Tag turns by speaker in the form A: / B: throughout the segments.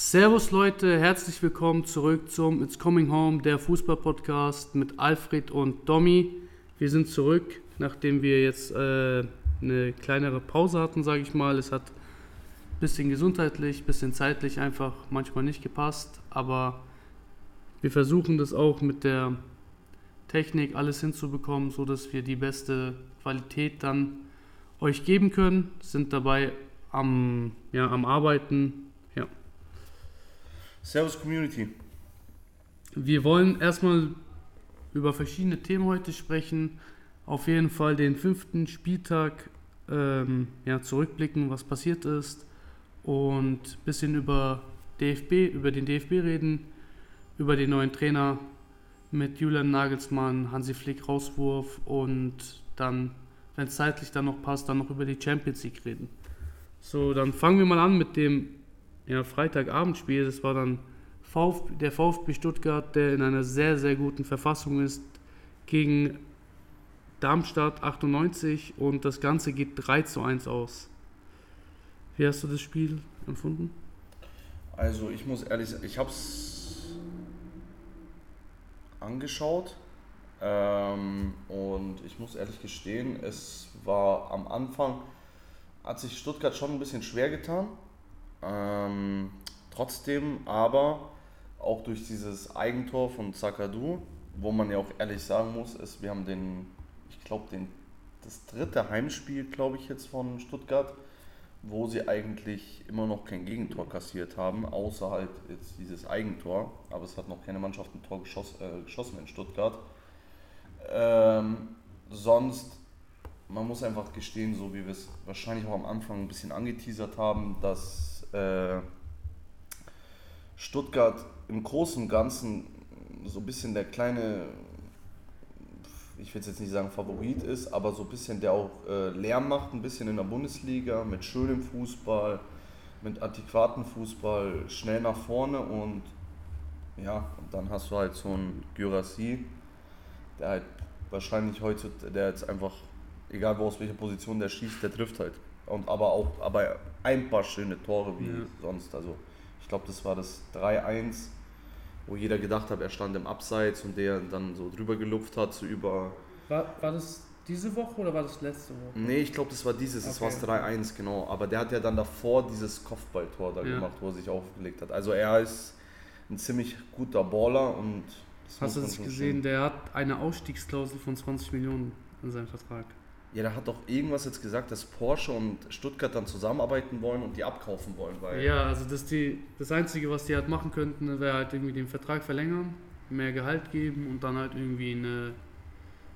A: Servus Leute, herzlich willkommen zurück zum It's Coming Home, der Fußball-Podcast mit Alfred und Domi. Wir sind zurück, nachdem wir jetzt äh, eine kleinere Pause hatten, sage ich mal. Es hat ein bisschen gesundheitlich, ein bisschen zeitlich einfach manchmal nicht gepasst, aber wir versuchen das auch mit der Technik alles hinzubekommen, sodass wir die beste Qualität dann euch geben können. Sind dabei am, ja, am Arbeiten.
B: Servus Community.
A: Wir wollen erstmal über verschiedene Themen heute sprechen. Auf jeden Fall den fünften Spieltag ähm, ja, zurückblicken, was passiert ist. Und ein bisschen über DFB, über den DFB reden, über den neuen Trainer mit Julian Nagelsmann, Hansi Flick Rauswurf und dann, wenn es zeitlich dann noch passt, dann noch über die Champions League reden. So, dann fangen wir mal an mit dem ja, Freitagabendspiel. Das war dann VfB, der VfB Stuttgart, der in einer sehr, sehr guten Verfassung ist, gegen Darmstadt 98 und das Ganze geht 3 zu 1 aus. Wie hast du das Spiel empfunden?
B: Also ich muss ehrlich sagen, ich habe es angeschaut ähm, und ich muss ehrlich gestehen, es war am Anfang, hat sich Stuttgart schon ein bisschen schwer getan. Ähm, trotzdem aber auch durch dieses Eigentor von Zakadu, wo man ja auch ehrlich sagen muss, ist, wir haben den, ich glaube, den, das dritte Heimspiel, glaube ich, jetzt von Stuttgart, wo sie eigentlich immer noch kein Gegentor kassiert haben, außer halt jetzt dieses Eigentor. Aber es hat noch keine Mannschaft ein Tor geschoss, äh, geschossen in Stuttgart. Ähm, sonst, man muss einfach gestehen, so wie wir es wahrscheinlich auch am Anfang ein bisschen angeteasert haben, dass äh, Stuttgart im Großen und Ganzen so ein bisschen der kleine, ich will jetzt nicht sagen Favorit ist, aber so ein bisschen der auch äh, Lärm macht, ein bisschen in der Bundesliga mit schönem Fußball, mit adäquaten Fußball, schnell nach vorne und ja, und dann hast du halt so einen Gyrassi, der halt wahrscheinlich heute, der jetzt einfach, egal wo aus welcher Position der schießt, der trifft halt. Und aber auch aber ein paar schöne Tore wie ja. sonst. Also ich glaube, das war das 3-1 wo jeder gedacht hat, er stand im Abseits und der dann so drüber gelupft hat, so über.
A: War, war das diese Woche oder war das letzte Woche?
B: Nee, ich glaube, das war dieses, das okay. war das 3-1, genau. Aber der hat ja dann davor dieses Kopfballtor da ja. gemacht, wo er sich aufgelegt hat. Also er ist ein ziemlich guter Baller und.
A: Hast du das gesehen? Sehen. Der hat eine Ausstiegsklausel von 20 Millionen in seinem Vertrag.
B: Ja, da hat doch irgendwas jetzt gesagt, dass Porsche und Stuttgart dann zusammenarbeiten wollen und die abkaufen wollen. Weil
A: ja, also das, die, das Einzige, was die halt machen könnten, wäre halt irgendwie den Vertrag verlängern, mehr Gehalt geben und dann halt irgendwie eine,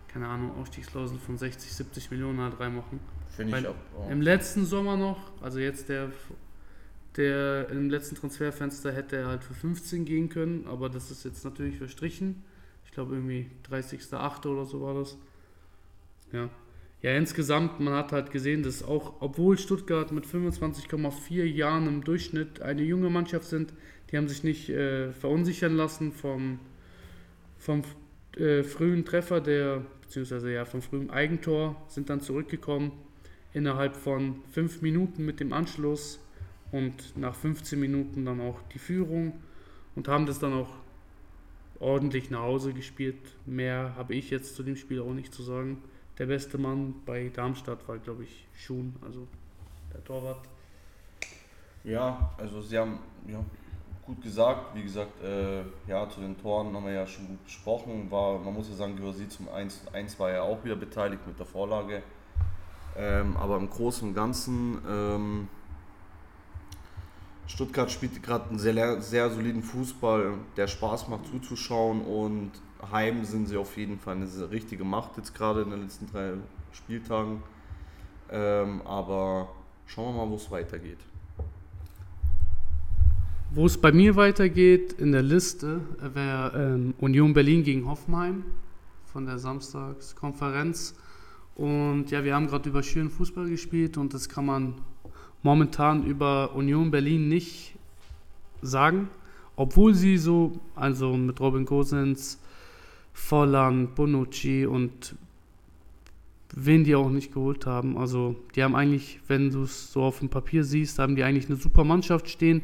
A: keine Ahnung, Ausstiegsklausel von 60, 70 Millionen halt reinmachen. Finde ich auch. Oh. Im letzten Sommer noch, also jetzt der, der im letzten Transferfenster hätte er halt für 15 gehen können, aber das ist jetzt natürlich verstrichen. Ich glaube irgendwie 30.08. oder so war das. Ja, ja, insgesamt, man hat halt gesehen, dass auch, obwohl Stuttgart mit 25,4 Jahren im Durchschnitt eine junge Mannschaft sind, die haben sich nicht äh, verunsichern lassen vom, vom äh, frühen Treffer, der, beziehungsweise ja, vom frühen Eigentor, sind dann zurückgekommen innerhalb von 5 Minuten mit dem Anschluss und nach 15 Minuten dann auch die Führung und haben das dann auch ordentlich nach Hause gespielt. Mehr habe ich jetzt zu dem Spiel auch nicht zu sagen der beste Mann bei Darmstadt war, glaube ich, Schuhn, also der Torwart.
B: Ja, also sie haben ja, gut gesagt. Wie gesagt, äh, ja, zu den Toren haben wir ja schon gut gesprochen. War, man muss ja sagen, Gyasi zum 1, 1 war ja auch wieder beteiligt mit der Vorlage. Ähm, aber im Großen und Ganzen, ähm, Stuttgart spielt gerade einen sehr, sehr soliden Fußball, der Spaß macht zuzuschauen und heim sind sie auf jeden Fall eine richtige Macht jetzt gerade in den letzten drei Spieltagen. Ähm, aber schauen wir mal, wo es weitergeht.
A: Wo es bei mir weitergeht in der Liste wäre ähm, Union Berlin gegen Hoffenheim von der Samstagskonferenz. Und ja, wir haben gerade über schönen Fußball gespielt und das kann man momentan über Union Berlin nicht sagen. Obwohl sie so, also mit Robin Gosens, Volland, Bonucci und wen die auch nicht geholt haben. Also die haben eigentlich, wenn du es so auf dem Papier siehst, haben die eigentlich eine super Mannschaft stehen,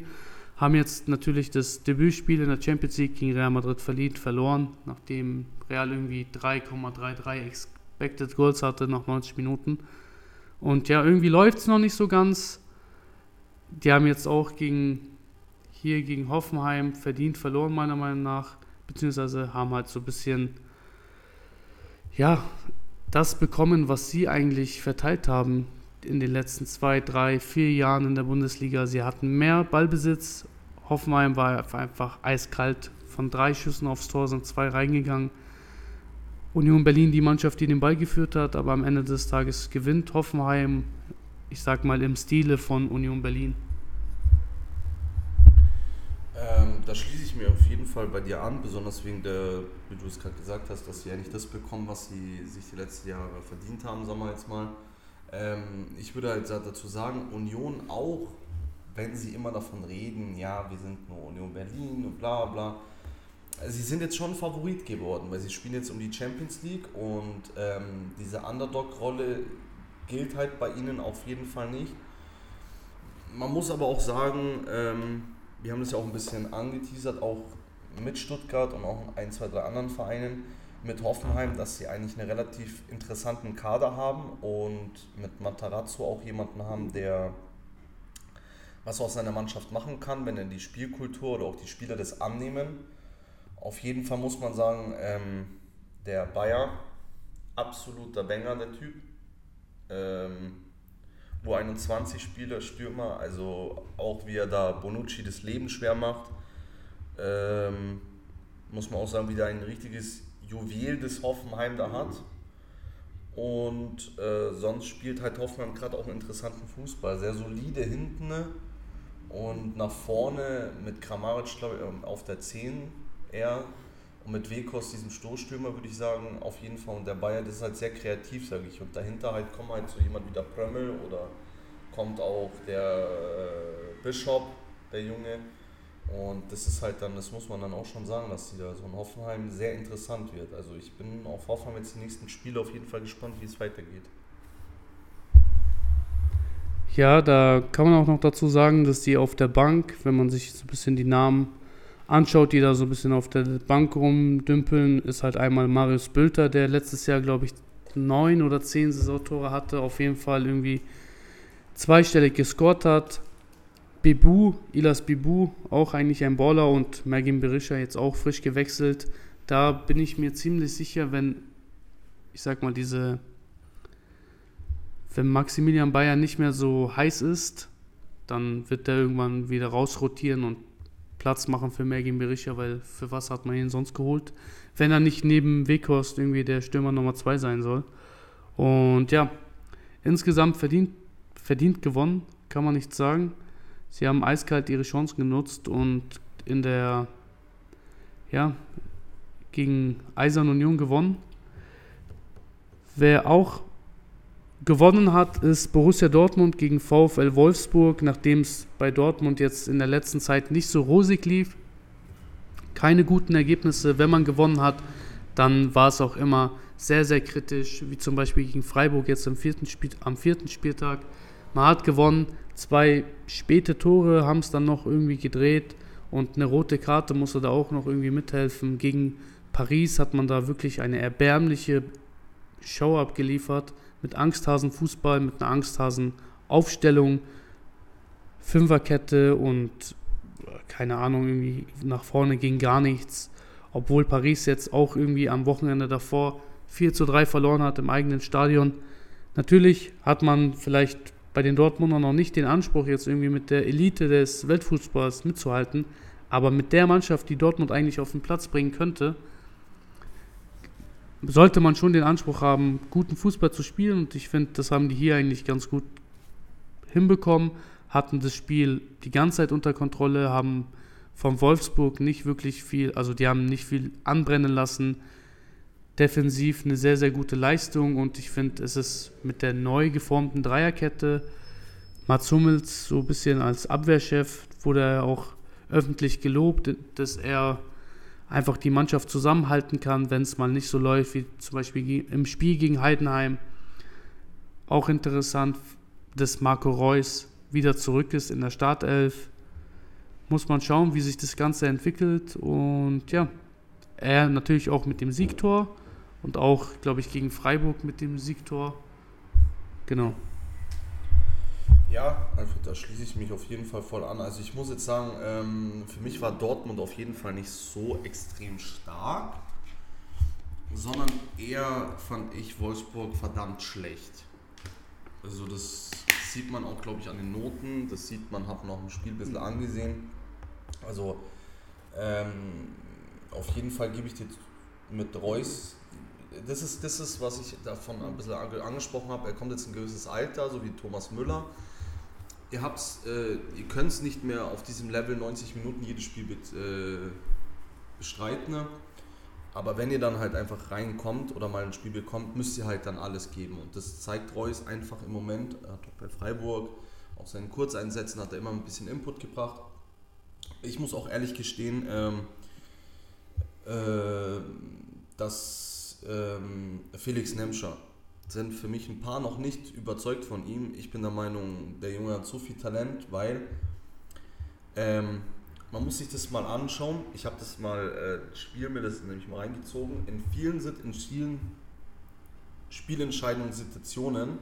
A: Haben jetzt natürlich das Debütspiel in der Champions League gegen Real Madrid verliehen, verloren, nachdem Real irgendwie 3,33 Expected Goals hatte nach 90 Minuten. Und ja, irgendwie läuft es noch nicht so ganz. Die haben jetzt auch gegen, hier gegen Hoffenheim verdient verloren, meiner Meinung nach. Beziehungsweise haben halt so ein bisschen, ja, das bekommen, was sie eigentlich verteilt haben in den letzten zwei, drei, vier Jahren in der Bundesliga. Sie hatten mehr Ballbesitz. Hoffenheim war einfach eiskalt. Von drei Schüssen aufs Tor sind zwei reingegangen. Union Berlin die Mannschaft, die den Ball geführt hat, aber am Ende des Tages gewinnt Hoffenheim, ich sag mal im Stile von Union Berlin.
B: Ähm, da schließe ich mir auf jeden Fall bei dir an, besonders wegen der, wie du es gerade gesagt hast, dass sie eigentlich das bekommen, was sie sich die letzten Jahre verdient haben, sagen wir jetzt mal. Ähm, ich würde halt dazu sagen, Union auch, wenn sie immer davon reden, ja, wir sind nur Union Berlin und bla bla, sie sind jetzt schon Favorit geworden, weil sie spielen jetzt um die Champions League und ähm, diese Underdog-Rolle gilt halt bei ihnen auf jeden Fall nicht. Man muss aber auch sagen, ähm, wir haben das ja auch ein bisschen angeteasert, auch mit Stuttgart und auch ein, zwei, drei anderen Vereinen, mit Hoffenheim, dass sie eigentlich einen relativ interessanten Kader haben und mit Matarazzo auch jemanden haben, der was aus seiner Mannschaft machen kann, wenn er die Spielkultur oder auch die Spieler das annehmen auf jeden Fall muss man sagen, ähm, der Bayer, absoluter Banger, der Typ. Ähm, wo 21 Spieler, Stürmer, also auch wie er da Bonucci das Leben schwer macht, ähm, muss man auch sagen, wieder ein richtiges Juwel des Hoffenheim da hat. Und äh, sonst spielt halt Hoffenheim gerade auch einen interessanten Fußball. Sehr solide hinten und nach vorne mit Kramaric, glaube ich, auf der 10 eher. Und mit Wekos, diesem Stoßstürmer, würde ich sagen, auf jeden Fall. Und der Bayer, das ist halt sehr kreativ, sage ich. Und dahinter halt kommt halt so jemand wie der Prömmel oder kommt auch der äh, Bischof, der Junge. Und das ist halt dann, das muss man dann auch schon sagen, dass die da so in Hoffenheim sehr interessant wird. Also ich bin auf Hoffenheim jetzt die nächsten Spiele auf jeden Fall gespannt, wie es weitergeht.
A: Ja, da kann man auch noch dazu sagen, dass die auf der Bank, wenn man sich so ein bisschen die Namen anschaut, die da so ein bisschen auf der Bank rumdümpeln, ist halt einmal Marius Bülter, der letztes Jahr, glaube ich, neun oder zehn Saisontore hatte, auf jeden Fall irgendwie zweistellig gescored hat. Bibu, Ilas Bibu, auch eigentlich ein Baller und Mergin Berisha jetzt auch frisch gewechselt. Da bin ich mir ziemlich sicher, wenn, ich sag mal, diese, wenn Maximilian Bayern nicht mehr so heiß ist, dann wird der irgendwann wieder rausrotieren und Platz machen für Mergin Berisha, weil für was hat man ihn sonst geholt? Wenn er nicht neben Weghorst irgendwie der Stürmer Nummer 2 sein soll. Und ja, insgesamt verdient, verdient gewonnen, kann man nicht sagen. Sie haben eiskalt ihre Chancen genutzt und in der, ja, gegen Eisern Union gewonnen. Wer auch Gewonnen hat ist Borussia Dortmund gegen VfL Wolfsburg, nachdem es bei Dortmund jetzt in der letzten Zeit nicht so rosig lief. Keine guten Ergebnisse. Wenn man gewonnen hat, dann war es auch immer sehr, sehr kritisch, wie zum Beispiel gegen Freiburg jetzt am vierten, Spiel, am vierten Spieltag. Man hat gewonnen, zwei späte Tore haben es dann noch irgendwie gedreht und eine rote Karte musste da auch noch irgendwie mithelfen. Gegen Paris hat man da wirklich eine erbärmliche Show abgeliefert mit Angsthasen-Fußball, mit einer Angsthasen-Aufstellung, Fünferkette und äh, keine Ahnung, irgendwie nach vorne ging gar nichts. Obwohl Paris jetzt auch irgendwie am Wochenende davor 4 zu 3 verloren hat im eigenen Stadion. Natürlich hat man vielleicht bei den Dortmundern noch nicht den Anspruch, jetzt irgendwie mit der Elite des Weltfußballs mitzuhalten. Aber mit der Mannschaft, die Dortmund eigentlich auf den Platz bringen könnte, sollte man schon den Anspruch haben, guten Fußball zu spielen. Und ich finde, das haben die hier eigentlich ganz gut hinbekommen, hatten das Spiel die ganze Zeit unter Kontrolle, haben vom Wolfsburg nicht wirklich viel, also die haben nicht viel anbrennen lassen. Defensiv eine sehr, sehr gute Leistung und ich finde, es ist mit der neu geformten Dreierkette, Mats Hummels so ein bisschen als Abwehrchef, wurde er auch öffentlich gelobt, dass er einfach die Mannschaft zusammenhalten kann, wenn es mal nicht so läuft, wie zum Beispiel im Spiel gegen Heidenheim. Auch interessant, dass Marco Reus wieder zurück ist in der Startelf. muss man schauen, wie sich das Ganze entwickelt. Und ja, er natürlich auch mit dem Siegtor und auch, glaube ich, gegen Freiburg mit dem Siegtor. Genau.
B: Ja, Alfred, da schließe ich mich auf jeden Fall voll an. Also ich muss jetzt sagen, ähm, für mich war Dortmund auf jeden Fall nicht so extrem stark, sondern eher fand ich Wolfsburg verdammt schlecht. Also das sieht man auch, glaube ich, an den Noten. Das sieht man, man auch im Spiel ein bisschen angesehen. Also ähm, auf jeden Fall gebe ich dir mit Reus das ist, das ist, was ich davon ein bisschen angesprochen habe. Er kommt jetzt in ein gewisses Alter, so wie Thomas Müller. Ihr, äh, ihr könnt es nicht mehr auf diesem Level 90 Minuten jedes Spiel bet, äh, bestreiten. Aber wenn ihr dann halt einfach reinkommt oder mal ein Spiel bekommt, müsst ihr halt dann alles geben. Und das zeigt Reus einfach im Moment. Er hat auch bei Freiburg, auch seinen Kurzeinsätzen hat er immer ein bisschen Input gebracht. Ich muss auch ehrlich gestehen, ähm, äh, dass ähm, Felix Nemscher sind für mich ein paar noch nicht überzeugt von ihm. Ich bin der Meinung, der Junge hat so viel Talent, weil ähm, man muss sich das mal anschauen. Ich habe das mal, äh, Spiel mir das nämlich mal reingezogen. In vielen, in vielen Spielentscheidungssituationen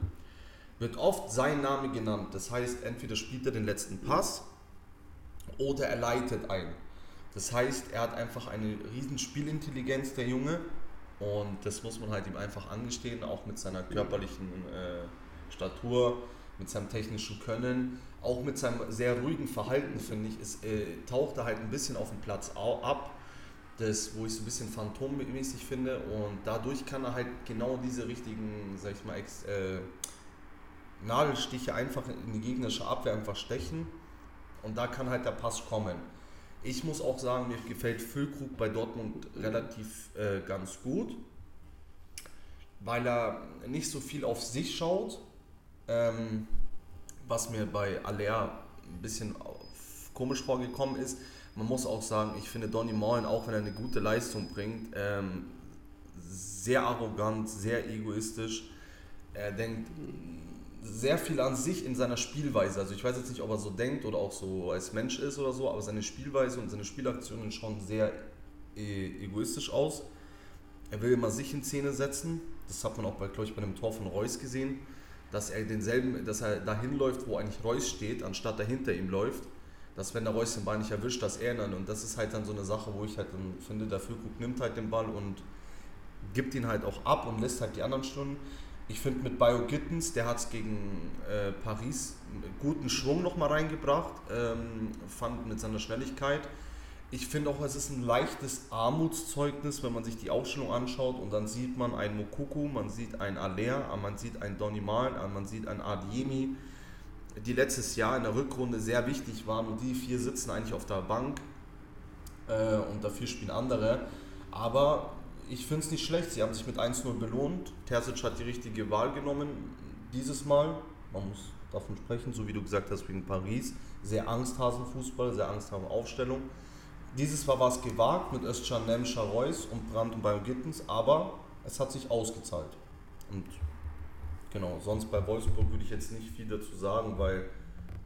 B: wird oft sein Name genannt. Das heißt, entweder spielt er den letzten Pass oder er leitet ein. Das heißt, er hat einfach eine riesen Spielintelligenz, der Junge, und das muss man halt ihm einfach angestehen, auch mit seiner körperlichen äh, Statur, mit seinem technischen Können, auch mit seinem sehr ruhigen Verhalten, finde ich, ist, äh, taucht er halt ein bisschen auf dem Platz ab, das, wo ich es ein bisschen phantommäßig finde. Und dadurch kann er halt genau diese richtigen, sag ich mal, ex, äh, Nadelstiche einfach in die gegnerische Abwehr einfach stechen. Und da kann halt der Pass kommen. Ich muss auch sagen, mir gefällt Füllkrug bei Dortmund relativ äh, ganz gut, weil er nicht so viel auf sich schaut, ähm, was mir bei Aller ein bisschen komisch vorgekommen ist. Man muss auch sagen, ich finde Donny Mullen, auch wenn er eine gute Leistung bringt, ähm, sehr arrogant, sehr egoistisch. Er denkt sehr viel an sich in seiner Spielweise. Also ich weiß jetzt nicht, ob er so denkt oder auch so als Mensch ist oder so, aber seine Spielweise und seine Spielaktionen schauen sehr e egoistisch aus. Er will immer sich in Szene setzen. Das hat man auch bei, glaube ich, bei einem Tor von Reus gesehen, dass er denselben, dass er dahin läuft, wo eigentlich Reus steht, anstatt er hinter ihm läuft. Dass wenn der Reus den Ball nicht erwischt, dass er dann und das ist halt dann so eine Sache, wo ich halt dann finde, der Füllkrug nimmt halt den Ball und gibt ihn halt auch ab und lässt halt die anderen Stunden. Ich finde mit Bio Gittens, der hat es gegen äh, Paris guten Schwung nochmal reingebracht, ähm, fand mit seiner Schnelligkeit. Ich finde auch, es ist ein leichtes Armutszeugnis, wenn man sich die Aufstellung anschaut und dann sieht man einen Mokuku, man sieht einen Aller, man sieht einen Donny Mal, man sieht einen Adiemi, die letztes Jahr in der Rückrunde sehr wichtig waren und die vier sitzen eigentlich auf der Bank äh, und dafür spielen andere. Aber ich finde es nicht schlecht. Sie haben sich mit 1-0 belohnt. Terzic hat die richtige Wahl genommen dieses Mal. Man muss davon sprechen, so wie du gesagt hast, wegen Paris. Sehr Angsthasen-Fußball, sehr Angsthasen-Aufstellung. Dieses Mal war es gewagt mit Özcan Nemscher Reus und Brandt und Bayo Gittens, aber es hat sich ausgezahlt. Und genau, sonst bei Wolfsburg würde ich jetzt nicht viel dazu sagen, weil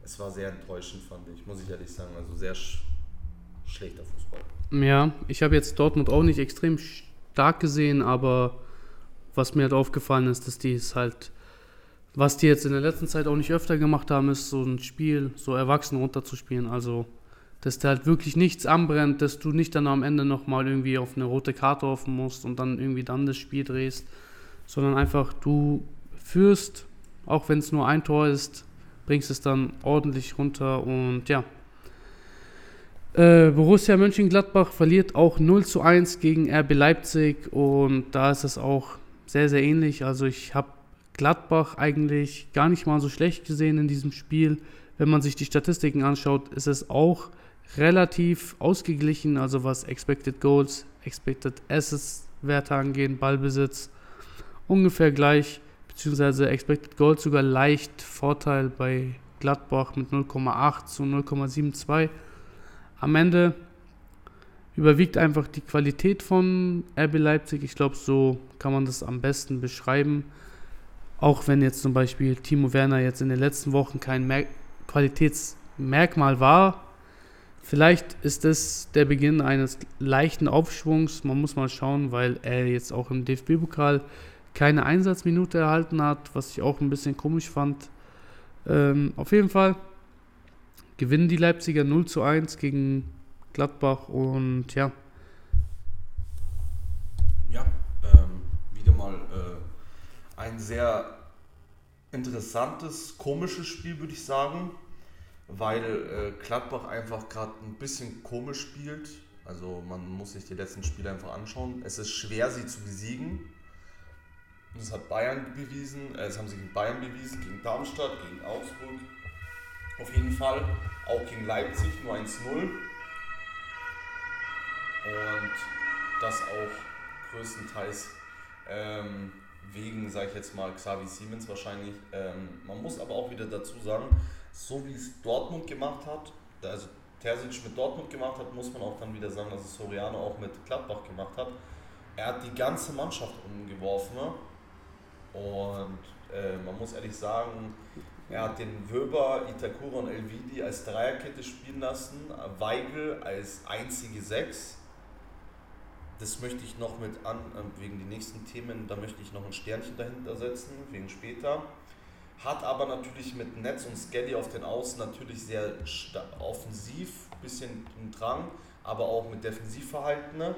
B: es war sehr enttäuschend, fand ich, muss ich ehrlich sagen. Also sehr sch schlechter Fußball.
A: Ja, ich habe jetzt Dortmund auch nicht extrem stark gesehen, aber was mir halt aufgefallen ist, dass die es halt, was die jetzt in der letzten Zeit auch nicht öfter gemacht haben, ist so ein Spiel so erwachsen runterzuspielen. Also, dass da halt wirklich nichts anbrennt, dass du nicht dann am Ende nochmal irgendwie auf eine rote Karte hoffen musst und dann irgendwie dann das Spiel drehst, sondern einfach du führst, auch wenn es nur ein Tor ist, bringst es dann ordentlich runter und ja, äh, Borussia Mönchengladbach verliert auch 0 zu 1 gegen RB Leipzig und da ist es auch sehr, sehr ähnlich. Also ich habe Gladbach eigentlich gar nicht mal so schlecht gesehen in diesem Spiel. Wenn man sich die Statistiken anschaut, ist es auch relativ ausgeglichen, also was Expected Goals, Expected Assets Werte angeht, Ballbesitz ungefähr gleich, beziehungsweise Expected Goals sogar leicht Vorteil bei Gladbach mit 0,8 zu 0,72. Am Ende überwiegt einfach die Qualität von RB Leipzig. Ich glaube, so kann man das am besten beschreiben. Auch wenn jetzt zum Beispiel Timo Werner jetzt in den letzten Wochen kein Mer Qualitätsmerkmal war, Vielleicht ist es der Beginn eines leichten Aufschwungs. Man muss mal schauen, weil er jetzt auch im DFB-Pokal keine Einsatzminute erhalten hat, was ich auch ein bisschen komisch fand. Ähm, auf jeden Fall gewinnen die Leipziger 0 zu 1 gegen Gladbach und ja.
B: Ja, ähm, wieder mal äh, ein sehr interessantes, komisches Spiel, würde ich sagen weil äh, Gladbach einfach gerade ein bisschen komisch spielt. Also man muss sich die letzten Spiele einfach anschauen. Es ist schwer, sie zu besiegen. Das hat Bayern bewiesen, äh, es haben sie gegen Bayern bewiesen, gegen Darmstadt, gegen Augsburg. Auf jeden Fall. Auch gegen Leipzig nur 1-0. Und das auch größtenteils ähm, wegen, sage ich jetzt mal, Xavi Siemens wahrscheinlich. Ähm, man muss aber auch wieder dazu sagen, so wie es Dortmund gemacht hat, also Terzic mit Dortmund gemacht hat, muss man auch dann wieder sagen, dass es Soriano auch mit Gladbach gemacht hat. Er hat die ganze Mannschaft umgeworfen ne? und äh, man muss ehrlich sagen, er hat den Wöber, Itakura und Elvidi als Dreierkette spielen lassen, Weigel als einzige Sechs. Das möchte ich noch mit an, äh, wegen den nächsten Themen, da möchte ich noch ein Sternchen dahinter setzen, wegen später hat aber natürlich mit Netz und Skelly auf den Außen natürlich sehr offensiv, bisschen einen Drang, aber auch mit Defensivverhalten.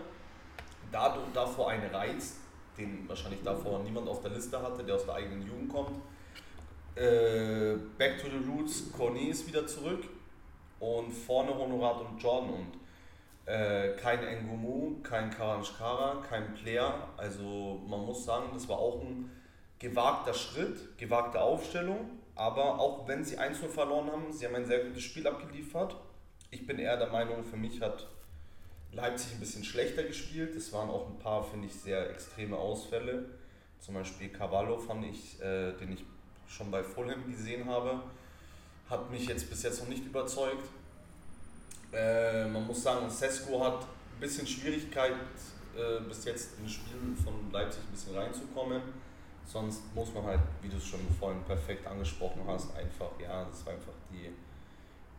B: Dadurch, davor ein Reiz, den wahrscheinlich davor niemand auf der Liste hatte, der aus der eigenen Jugend kommt. Äh, back to the Roots, Cornet ist wieder zurück und vorne Honorat und Jordan und äh, kein Ngumu, kein Karanchkara, kein Player. Also man muss sagen, das war auch ein gewagter Schritt, gewagte Aufstellung, aber auch wenn sie 1-0 verloren haben, sie haben ein sehr gutes Spiel abgeliefert. Ich bin eher der Meinung, für mich hat Leipzig ein bisschen schlechter gespielt. Es waren auch ein paar, finde ich, sehr extreme Ausfälle. Zum Beispiel Cavallo fand ich, äh, den ich schon bei Fulham gesehen habe, hat mich jetzt bis jetzt noch nicht überzeugt. Äh, man muss sagen, Sesko hat ein bisschen Schwierigkeit, äh, bis jetzt in Spielen von Leipzig ein bisschen reinzukommen Sonst muss man halt, wie du es schon vorhin perfekt angesprochen hast, einfach, ja, das war einfach die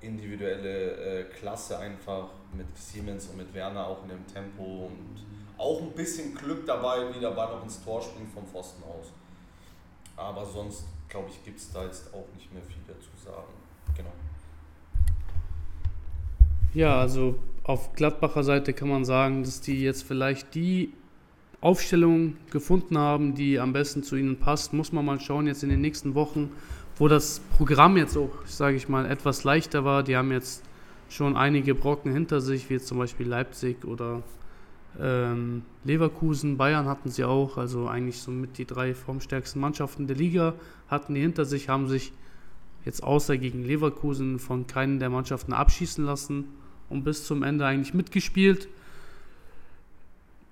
B: individuelle äh, Klasse einfach mit Siemens und mit Werner auch in dem Tempo und auch ein bisschen Glück dabei, wie der Ball noch ins Tor springt vom Pfosten aus. Aber sonst, glaube ich, gibt es da jetzt auch nicht mehr viel dazu sagen. Genau.
A: Ja, also auf Gladbacher Seite kann man sagen, dass die jetzt vielleicht die Aufstellung gefunden haben, die am besten zu ihnen passt, muss man mal schauen jetzt in den nächsten Wochen, wo das Programm jetzt auch, sage ich mal, etwas leichter war. Die haben jetzt schon einige Brocken hinter sich, wie jetzt zum Beispiel Leipzig oder ähm, Leverkusen, Bayern hatten sie auch, also eigentlich somit die drei formstärksten Mannschaften der Liga hatten die hinter sich, haben sich jetzt außer gegen Leverkusen von keinen der Mannschaften abschießen lassen und bis zum Ende eigentlich mitgespielt.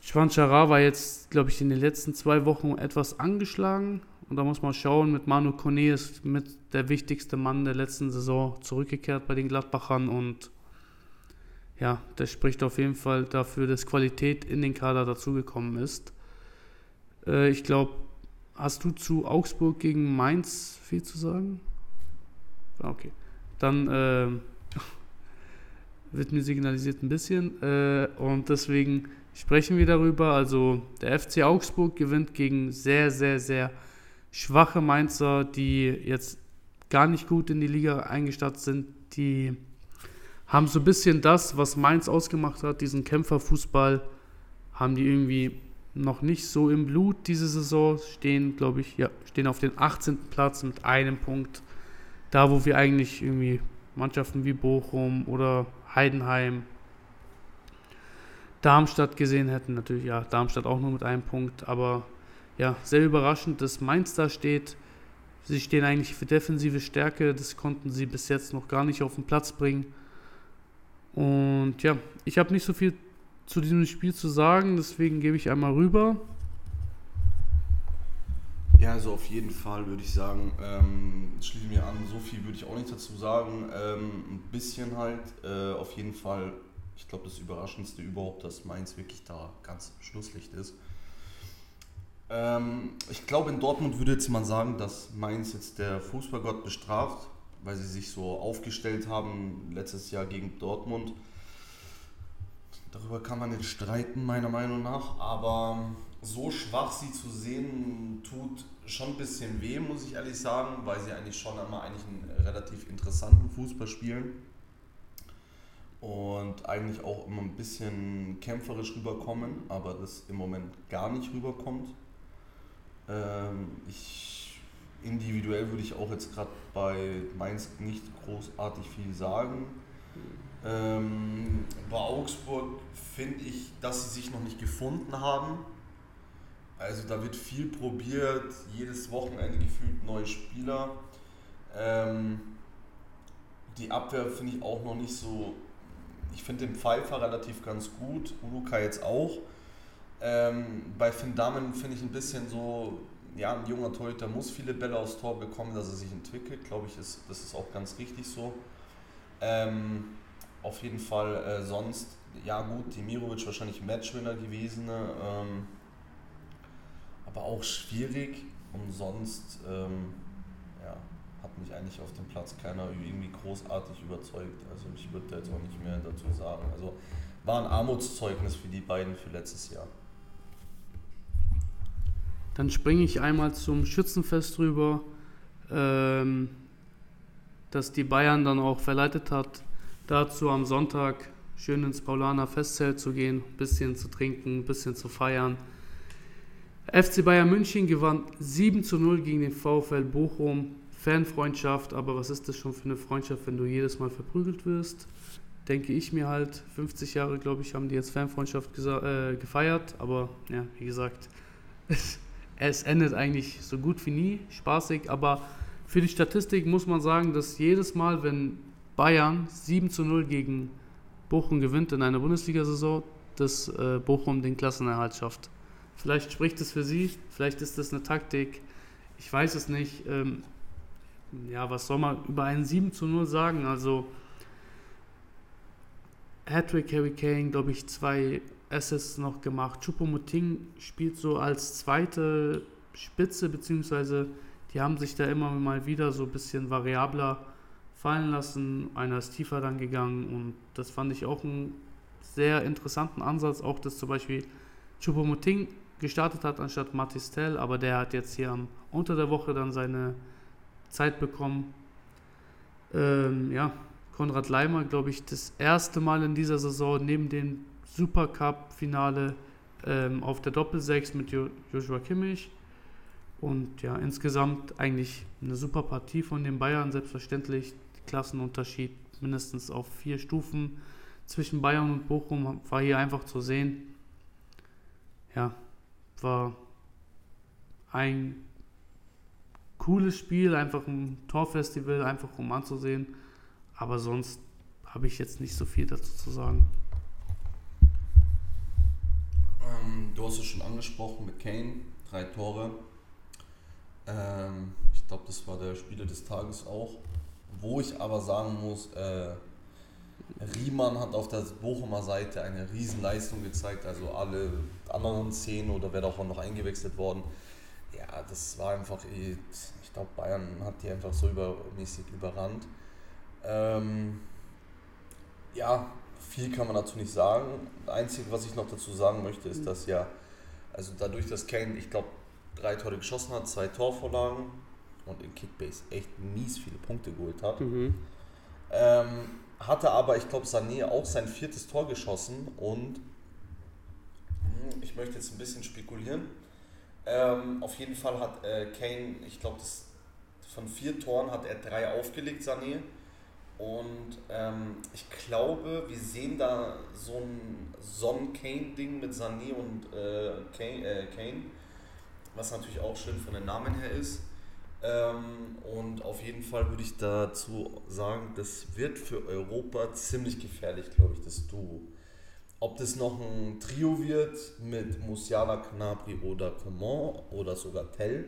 A: Schwanchara war jetzt, glaube ich, in den letzten zwei Wochen etwas angeschlagen. Und da muss man schauen, mit Manu Kone ist mit der wichtigste Mann der letzten Saison zurückgekehrt bei den Gladbachern. Und ja, das spricht auf jeden Fall dafür, dass Qualität in den Kader dazugekommen ist. Äh, ich glaube, hast du zu Augsburg gegen Mainz viel zu sagen? Okay. Dann äh, wird mir signalisiert ein bisschen. Äh, und deswegen sprechen wir darüber. Also der FC Augsburg gewinnt gegen sehr, sehr, sehr schwache Mainzer, die jetzt gar nicht gut in die Liga eingestattet sind. Die haben so ein bisschen das, was Mainz ausgemacht hat, diesen Kämpferfußball, haben die irgendwie noch nicht so im Blut diese Saison, stehen, glaube ich, ja, stehen auf den 18. Platz mit einem Punkt. Da, wo wir eigentlich irgendwie Mannschaften wie Bochum oder Heidenheim Darmstadt gesehen hätten. Natürlich, ja, Darmstadt auch nur mit einem Punkt, aber ja, sehr überraschend, dass Mainz da steht. Sie stehen eigentlich für defensive Stärke, das konnten sie bis jetzt noch gar nicht auf den Platz bringen. Und ja, ich habe nicht so viel zu diesem Spiel zu sagen, deswegen gebe ich einmal rüber.
B: Ja, also auf jeden Fall würde ich sagen, ähm, schließe mir an, so viel würde ich auch nicht dazu sagen. Ähm, ein bisschen halt, äh, auf jeden Fall ich glaube, das Überraschendste überhaupt, dass Mainz wirklich da ganz Schlusslicht ist. Ähm, ich glaube, in Dortmund würde jetzt man sagen, dass Mainz jetzt der Fußballgott bestraft, weil sie sich so aufgestellt haben letztes Jahr gegen Dortmund. Darüber kann man nicht streiten, meiner Meinung nach, aber so schwach sie zu sehen, tut schon ein bisschen weh, muss ich ehrlich sagen, weil sie eigentlich schon einmal eigentlich einen relativ interessanten Fußball spielen und eigentlich auch immer ein bisschen kämpferisch rüberkommen, aber das im Moment gar nicht rüberkommt. Ähm, ich, individuell würde ich auch jetzt gerade bei Mainz nicht großartig viel sagen. Ähm, bei Augsburg finde ich, dass sie sich noch nicht gefunden haben. Also da wird viel probiert, jedes Wochenende gefühlt neue Spieler. Ähm, die Abwehr finde ich auch noch nicht so. Ich finde den Pfeiffer relativ ganz gut, Uruka jetzt auch. Ähm, bei Finn Damen finde ich ein bisschen so, ja, ein junger Torhüter muss viele Bälle aufs Tor bekommen, dass er sich entwickelt. Glaube ich, ist, das ist auch ganz richtig so. Ähm, auf jeden Fall äh, sonst, ja gut, Dimirovic wahrscheinlich Matchwinner gewesen. Ne? Ähm, aber auch schwierig und sonst ähm, ja, hat mich eigentlich auf dem Platz keiner irgendwie großartig überzeugt. Also ich würde jetzt auch nicht mehr dazu sagen. Also war ein Armutszeugnis für die beiden für letztes Jahr.
A: Dann springe ich einmal zum Schützenfest rüber, ähm, das die Bayern dann auch verleitet hat, dazu am Sonntag schön ins Paulaner Festzelt zu gehen, ein bisschen zu trinken, ein bisschen zu feiern FC Bayern München gewann 7 zu 0 gegen den VfL Bochum. Fanfreundschaft, aber was ist das schon für eine Freundschaft, wenn du jedes Mal verprügelt wirst? Denke ich mir halt. 50 Jahre, glaube ich, haben die jetzt Fanfreundschaft äh, gefeiert, aber ja, wie gesagt, es endet eigentlich so gut wie nie, spaßig, aber für die Statistik muss man sagen, dass jedes Mal, wenn Bayern 7 zu 0 gegen Bochum gewinnt in einer Bundesliga-Saison, dass äh, Bochum den Klassenerhalt schafft. Vielleicht spricht es für sie, vielleicht ist das eine Taktik, ich weiß es nicht. Ähm, ja, was soll man über einen 7 zu 0 sagen? Also, Hattrick Harry Kane, glaube ich, zwei Assists noch gemacht. Choupo-Moting spielt so als zweite Spitze, beziehungsweise die haben sich da immer mal wieder so ein bisschen variabler fallen lassen. Einer ist tiefer dann gegangen und das fand ich auch einen sehr interessanten Ansatz. Auch dass zum Beispiel Choupo-Moting gestartet hat anstatt Matistel, aber der hat jetzt hier unter der Woche dann seine Zeit bekommen. Ähm, ja, Konrad Leimer, glaube ich, das erste Mal in dieser Saison neben dem Supercup-Finale ähm, auf der Doppelsechs mit jo Joshua Kimmich. Und ja, insgesamt eigentlich eine super Partie von den Bayern. Selbstverständlich Klassenunterschied mindestens auf vier Stufen zwischen Bayern und Bochum war hier einfach zu sehen. Ja, war ein cooles Spiel, einfach ein Torfestival, einfach um anzusehen. Aber sonst habe ich jetzt nicht so viel dazu zu sagen.
B: Ähm, du hast es schon angesprochen mit Kane, drei Tore. Ähm, ich glaube, das war der Spieler des Tages auch. Wo ich aber sagen muss, äh, Riemann hat auf der Bochumer Seite eine Riesenleistung gezeigt, also alle anderen zehn oder wäre auch noch eingewechselt worden. Ja, das war einfach, ich glaube, Bayern hat die einfach so übermäßig überrannt. Ähm, ja, viel kann man dazu nicht sagen. Das Einzige, was ich noch dazu sagen möchte, ist, dass ja, also dadurch, dass Kane, ich glaube, drei Tore geschossen hat, zwei Torvorlagen und in Kickbase echt mies viele Punkte geholt hat. Mhm. Ähm, hatte aber, ich glaube, Sané auch sein viertes Tor geschossen und hm, ich möchte jetzt ein bisschen spekulieren. Ähm, auf jeden Fall hat äh, Kane, ich glaube, von vier Toren hat er drei aufgelegt, Sané. Und ähm, ich glaube, wir sehen da so ein Son-Kane-Ding mit Sané und äh, Kane, äh, Kane, was natürlich auch schön von den Namen her ist. Ähm, und auf jeden Fall würde ich dazu sagen, das wird für Europa ziemlich gefährlich, glaube ich, das Duo. Ob das noch ein Trio wird mit Musiala, Knabri oder Coman oder sogar Tell,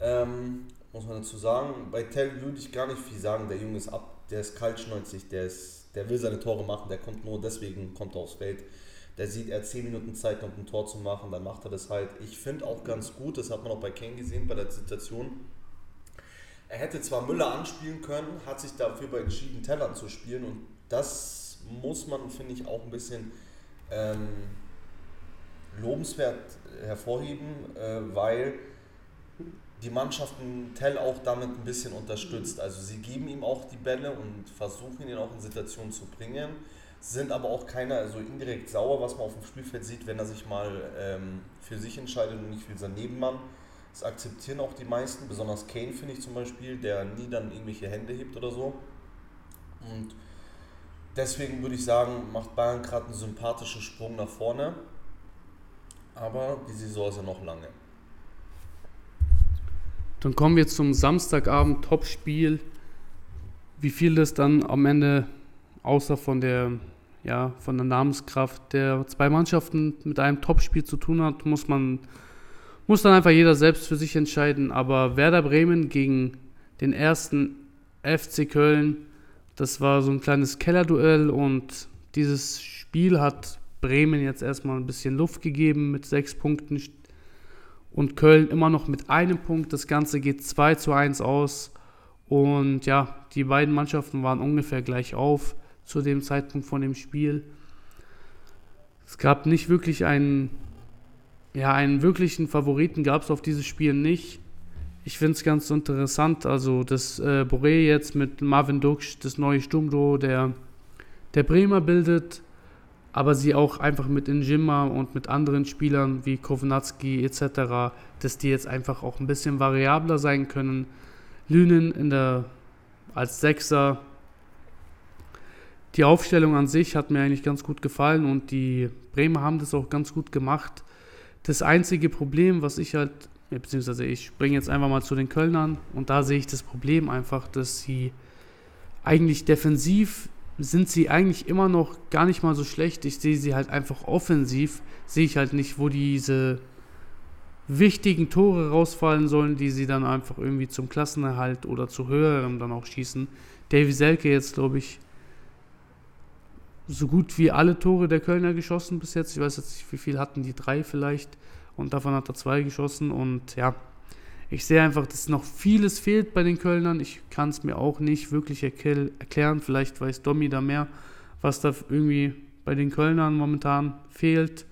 B: ähm, muss man dazu sagen. Bei Tell würde ich gar nicht viel sagen. Der Junge ist ab, der ist kaltschneuzig, der, der will seine Tore machen, der kommt nur deswegen kommt er aufs Feld. Der sieht, er hat 10 Minuten Zeit, um ein Tor zu machen, dann macht er das halt. Ich finde auch ganz gut, das hat man auch bei Kane gesehen, bei der Situation. Er hätte zwar Müller anspielen können, hat sich dafür aber entschieden, Teller zu spielen und das muss man, finde ich, auch ein bisschen ähm, lobenswert hervorheben, äh, weil die Mannschaften Tell auch damit ein bisschen unterstützt. Also sie geben ihm auch die Bälle und versuchen ihn auch in Situationen zu bringen, sind aber auch keiner also indirekt sauer, was man auf dem Spielfeld sieht, wenn er sich mal ähm, für sich entscheidet und nicht für seinen Nebenmann. Das akzeptieren auch die meisten, besonders Kane finde ich zum Beispiel, der nie dann irgendwelche Hände hebt oder so. Und deswegen würde ich sagen, macht Bayern gerade einen sympathischen Sprung nach vorne. Aber die Saison ist ja noch lange.
A: Dann kommen wir zum Samstagabend Topspiel. Wie viel das dann am Ende, außer von der, ja, von der Namenskraft der zwei Mannschaften mit einem Topspiel zu tun hat, muss man, muss dann einfach jeder selbst für sich entscheiden. Aber Werder Bremen gegen den ersten FC Köln, das war so ein kleines Kellerduell und dieses Spiel hat Bremen jetzt erstmal ein bisschen Luft gegeben mit sechs Punkten und Köln immer noch mit einem Punkt. Das Ganze geht 2 zu 1 aus. Und ja, die beiden Mannschaften waren ungefähr gleich auf zu dem Zeitpunkt von dem Spiel. Es gab nicht wirklich einen, ja, einen wirklichen Favoriten gab es auf dieses Spiel nicht. Ich finde es ganz interessant, also dass äh, Boré jetzt mit Marvin Duksch das neue Sturmduo der, der Bremer bildet aber sie auch einfach mit Njima und mit anderen Spielern wie Kovnatski etc., dass die jetzt einfach auch ein bisschen variabler sein können. Lünen in der, als Sechser. Die Aufstellung an sich hat mir eigentlich ganz gut gefallen und die Bremer haben das auch ganz gut gemacht. Das einzige Problem, was ich halt, beziehungsweise ich springe jetzt einfach mal zu den Kölnern und da sehe ich das Problem einfach, dass sie eigentlich defensiv sind sie eigentlich immer noch gar nicht mal so schlecht. Ich sehe sie halt einfach offensiv, sehe ich halt nicht, wo diese wichtigen Tore rausfallen sollen, die sie dann einfach irgendwie zum Klassenerhalt oder zu höherem dann auch schießen. Davy Selke jetzt, glaube ich, so gut wie alle Tore der Kölner geschossen bis jetzt. Ich weiß jetzt nicht, wie viel hatten die drei vielleicht und davon hat er zwei geschossen und ja, ich sehe einfach, dass noch vieles fehlt bei den Kölnern. Ich kann es mir auch nicht wirklich erklären. Vielleicht weiß Domi da mehr, was da irgendwie bei den Kölnern momentan fehlt.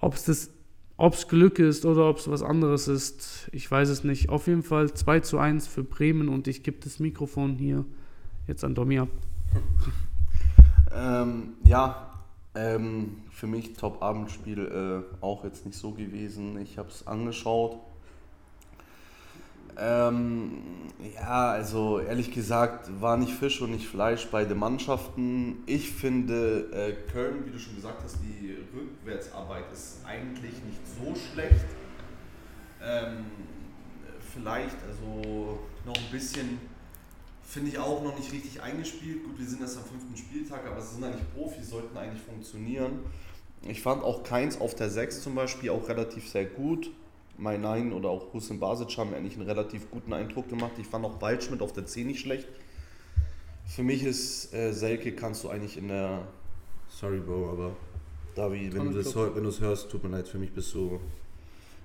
A: Ob es das ob es Glück ist oder ob es was anderes ist, ich weiß es nicht. Auf jeden Fall 2 zu 1 für Bremen und ich gebe das Mikrofon hier jetzt an Domi ab.
B: Ähm, ja, ähm, für mich Top-Abendspiel äh, auch jetzt nicht so gewesen. Ich habe es angeschaut ähm, ja, also ehrlich gesagt war nicht Fisch und nicht Fleisch bei den Mannschaften. Ich finde, äh, Köln, wie du schon gesagt hast, die Rückwärtsarbeit ist eigentlich nicht so schlecht. Ähm, vielleicht, also noch ein bisschen, finde ich auch noch nicht richtig eingespielt. Gut, wir sind erst am fünften Spieltag, aber sie sind eigentlich Profis, sollten eigentlich funktionieren. Ich fand auch Keins auf der 6 zum Beispiel auch relativ sehr gut. Nein oder auch Hussein Basic haben eigentlich einen relativ guten Eindruck gemacht. Ich fand auch Waldschmidt auf der 10 nicht schlecht. Für mich ist äh, Selke kannst du eigentlich in der. Sorry, Bro, aber Davi, wenn du, das, wenn es hörst, tut mir leid, für mich bist du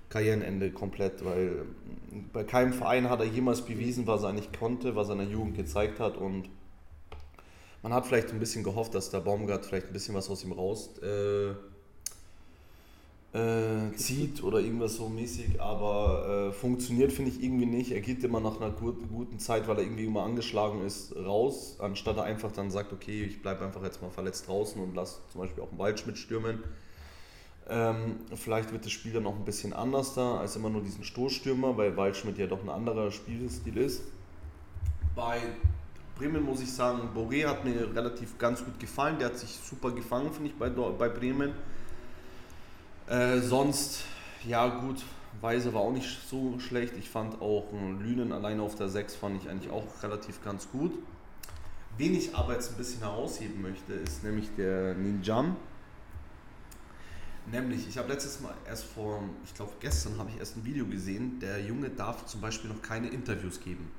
B: Karrierenende komplett, weil bei keinem Verein hat er jemals bewiesen, was er eigentlich konnte, was er in der Jugend gezeigt hat und man hat vielleicht ein bisschen gehofft, dass der Baumgart vielleicht ein bisschen was aus ihm raus äh, äh, zieht oder irgendwas so mäßig, aber äh, funktioniert finde ich irgendwie nicht. Er geht immer nach einer guten Zeit, weil er irgendwie immer angeschlagen ist, raus, anstatt er einfach dann sagt, okay, ich bleibe einfach jetzt mal verletzt draußen und lasse zum Beispiel auch einen Waldschmidt stürmen. Ähm, vielleicht wird das Spiel dann auch ein bisschen anders da, als immer nur diesen Stoßstürmer, weil Waldschmidt ja doch ein anderer Spielstil ist. Bei Bremen muss ich sagen, Boré hat mir relativ ganz gut gefallen, der hat sich super gefangen, finde ich, bei, bei Bremen äh, sonst, ja gut, Weise war auch nicht so schlecht. Ich fand auch Lünen alleine auf der 6 fand ich eigentlich auch relativ ganz gut. Wen ich aber jetzt ein bisschen herausheben möchte, ist nämlich der Ninjam. Nämlich, ich habe letztes Mal erst vor, ich glaube gestern habe ich erst ein Video gesehen, der Junge darf zum Beispiel noch keine Interviews geben.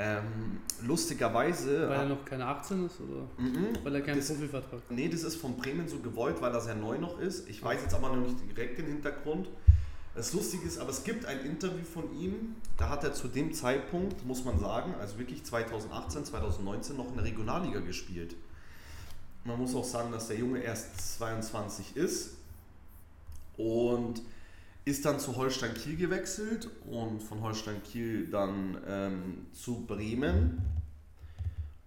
B: Ähm, lustigerweise.
A: Weil er noch keine 18 ist oder? Mhm. Weil er keinen das, Profivertrag
B: Nee, das ist von Bremen so gewollt, weil er sehr neu noch ist. Ich weiß jetzt aber noch nicht direkt den Hintergrund. Das Lustige ist, aber es gibt ein Interview von ihm, da hat er zu dem Zeitpunkt, muss man sagen, also wirklich 2018, 2019 noch in der Regionalliga gespielt. Man muss auch sagen, dass der Junge erst 22 ist und ist dann zu Holstein Kiel gewechselt und von Holstein Kiel dann ähm, zu Bremen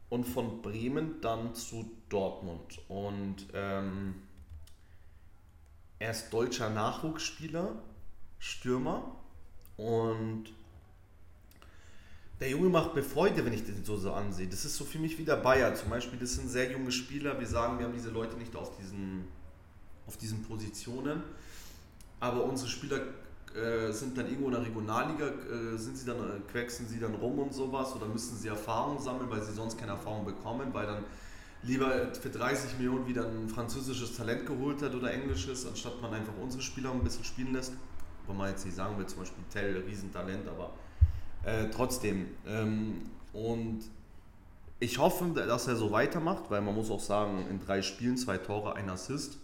B: und von Bremen dann zu Dortmund. Und ähm, er ist deutscher Nachwuchsspieler Stürmer und der Junge macht mir Freude, wenn ich den so, so ansehe. Das ist so für mich wie der Bayer zum Beispiel. Das sind sehr junge Spieler. Wir sagen, wir haben diese Leute nicht auf diesen, auf diesen Positionen. Aber unsere Spieler äh, sind dann irgendwo in der Regionalliga, äh, sind sie dann, äh, quäksen sie dann rum und sowas oder müssen sie Erfahrung sammeln, weil sie sonst keine Erfahrung bekommen, weil dann lieber für 30 Millionen wieder ein französisches Talent geholt hat oder englisches, anstatt man einfach unsere Spieler ein bisschen spielen lässt wo man jetzt nicht sagen will, zum Beispiel Tell, Riesentalent, aber äh, trotzdem. Ähm, und ich hoffe, dass er so weitermacht, weil man muss auch sagen, in drei Spielen zwei Tore, ein Assist.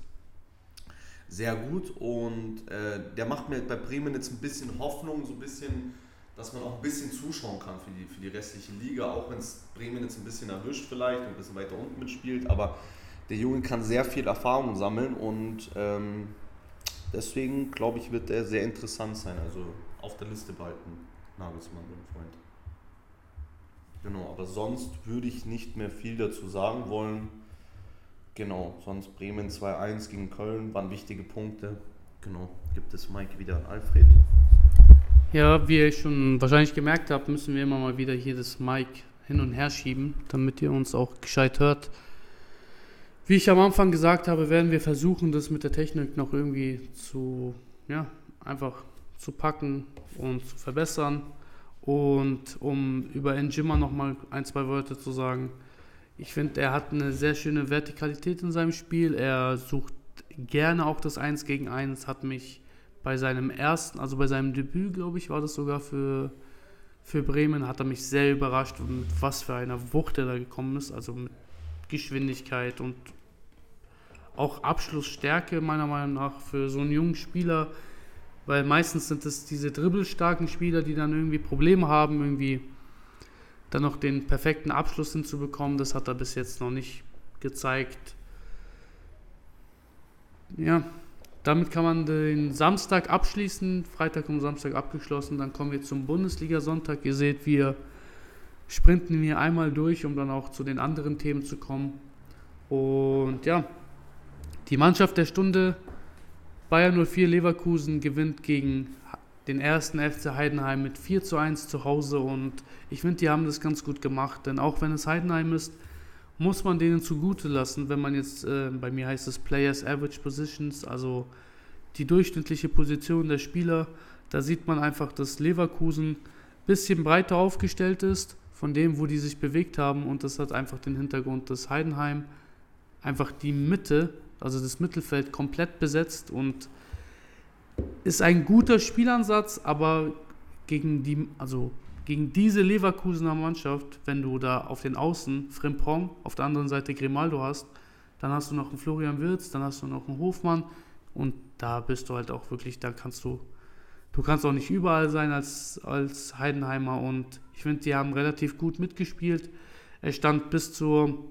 B: Sehr gut und äh, der macht mir bei Bremen jetzt ein bisschen Hoffnung, so ein bisschen, dass man auch ein bisschen zuschauen kann für die, für die restliche Liga, auch wenn es Bremen jetzt ein bisschen erwischt vielleicht und ein bisschen weiter unten mitspielt, aber der Junge kann sehr viel Erfahrung sammeln und ähm, Deswegen glaube ich, wird er sehr interessant sein. Also auf der Liste behalten, Nagelsmann, mein Freund. Genau, aber sonst würde ich nicht mehr viel dazu sagen wollen. Genau, sonst Bremen 2-1 gegen Köln waren wichtige Punkte. Genau, gibt es Mike wieder an Alfred.
A: Ja, wie ihr schon wahrscheinlich gemerkt habt, müssen wir immer mal wieder hier das Mike hin und her schieben, damit ihr uns auch gescheit hört. Wie ich am Anfang gesagt habe, werden wir versuchen, das mit der Technik noch irgendwie zu, ja, einfach zu packen und zu verbessern. Und um über Njima nochmal ein, zwei Worte zu sagen, ich finde, er hat eine sehr schöne Vertikalität in seinem Spiel. Er sucht gerne auch das 1 gegen 1, hat mich bei seinem ersten, also bei seinem Debüt, glaube ich, war das sogar für, für Bremen, hat er mich sehr überrascht, mit was für einer Wucht er da gekommen ist, also mit Geschwindigkeit und auch Abschlussstärke meiner Meinung nach für so einen jungen Spieler, weil meistens sind es diese dribbelstarken Spieler, die dann irgendwie Probleme haben, irgendwie dann noch den perfekten Abschluss hinzubekommen. Das hat er bis jetzt noch nicht gezeigt. Ja, damit kann man den Samstag abschließen. Freitag und Samstag abgeschlossen. Dann kommen wir zum Bundesliga-Sonntag. Ihr seht, wir sprinten hier einmal durch, um dann auch zu den anderen Themen zu kommen. Und ja, die Mannschaft der Stunde Bayern 04 Leverkusen gewinnt gegen den ersten FC Heidenheim mit 4 zu 1 zu Hause und ich finde, die haben das ganz gut gemacht, denn auch wenn es Heidenheim ist, muss man denen zugute lassen, wenn man jetzt, äh, bei mir heißt es Players Average Positions, also die durchschnittliche Position der Spieler, da sieht man einfach, dass Leverkusen ein bisschen breiter aufgestellt ist von dem, wo die sich bewegt haben und das hat einfach den Hintergrund, dass Heidenheim einfach die Mitte also das Mittelfeld komplett besetzt und ist ein guter Spielansatz, aber gegen die, also gegen diese Leverkusener Mannschaft, wenn du da auf den Außen Frimpong, auf der anderen Seite Grimaldo hast, dann hast du noch einen Florian Wirz, dann hast du noch einen Hofmann und da bist du halt auch wirklich, da kannst du, du kannst auch nicht überall sein als, als Heidenheimer und ich finde, die haben relativ gut mitgespielt. Er stand bis zur,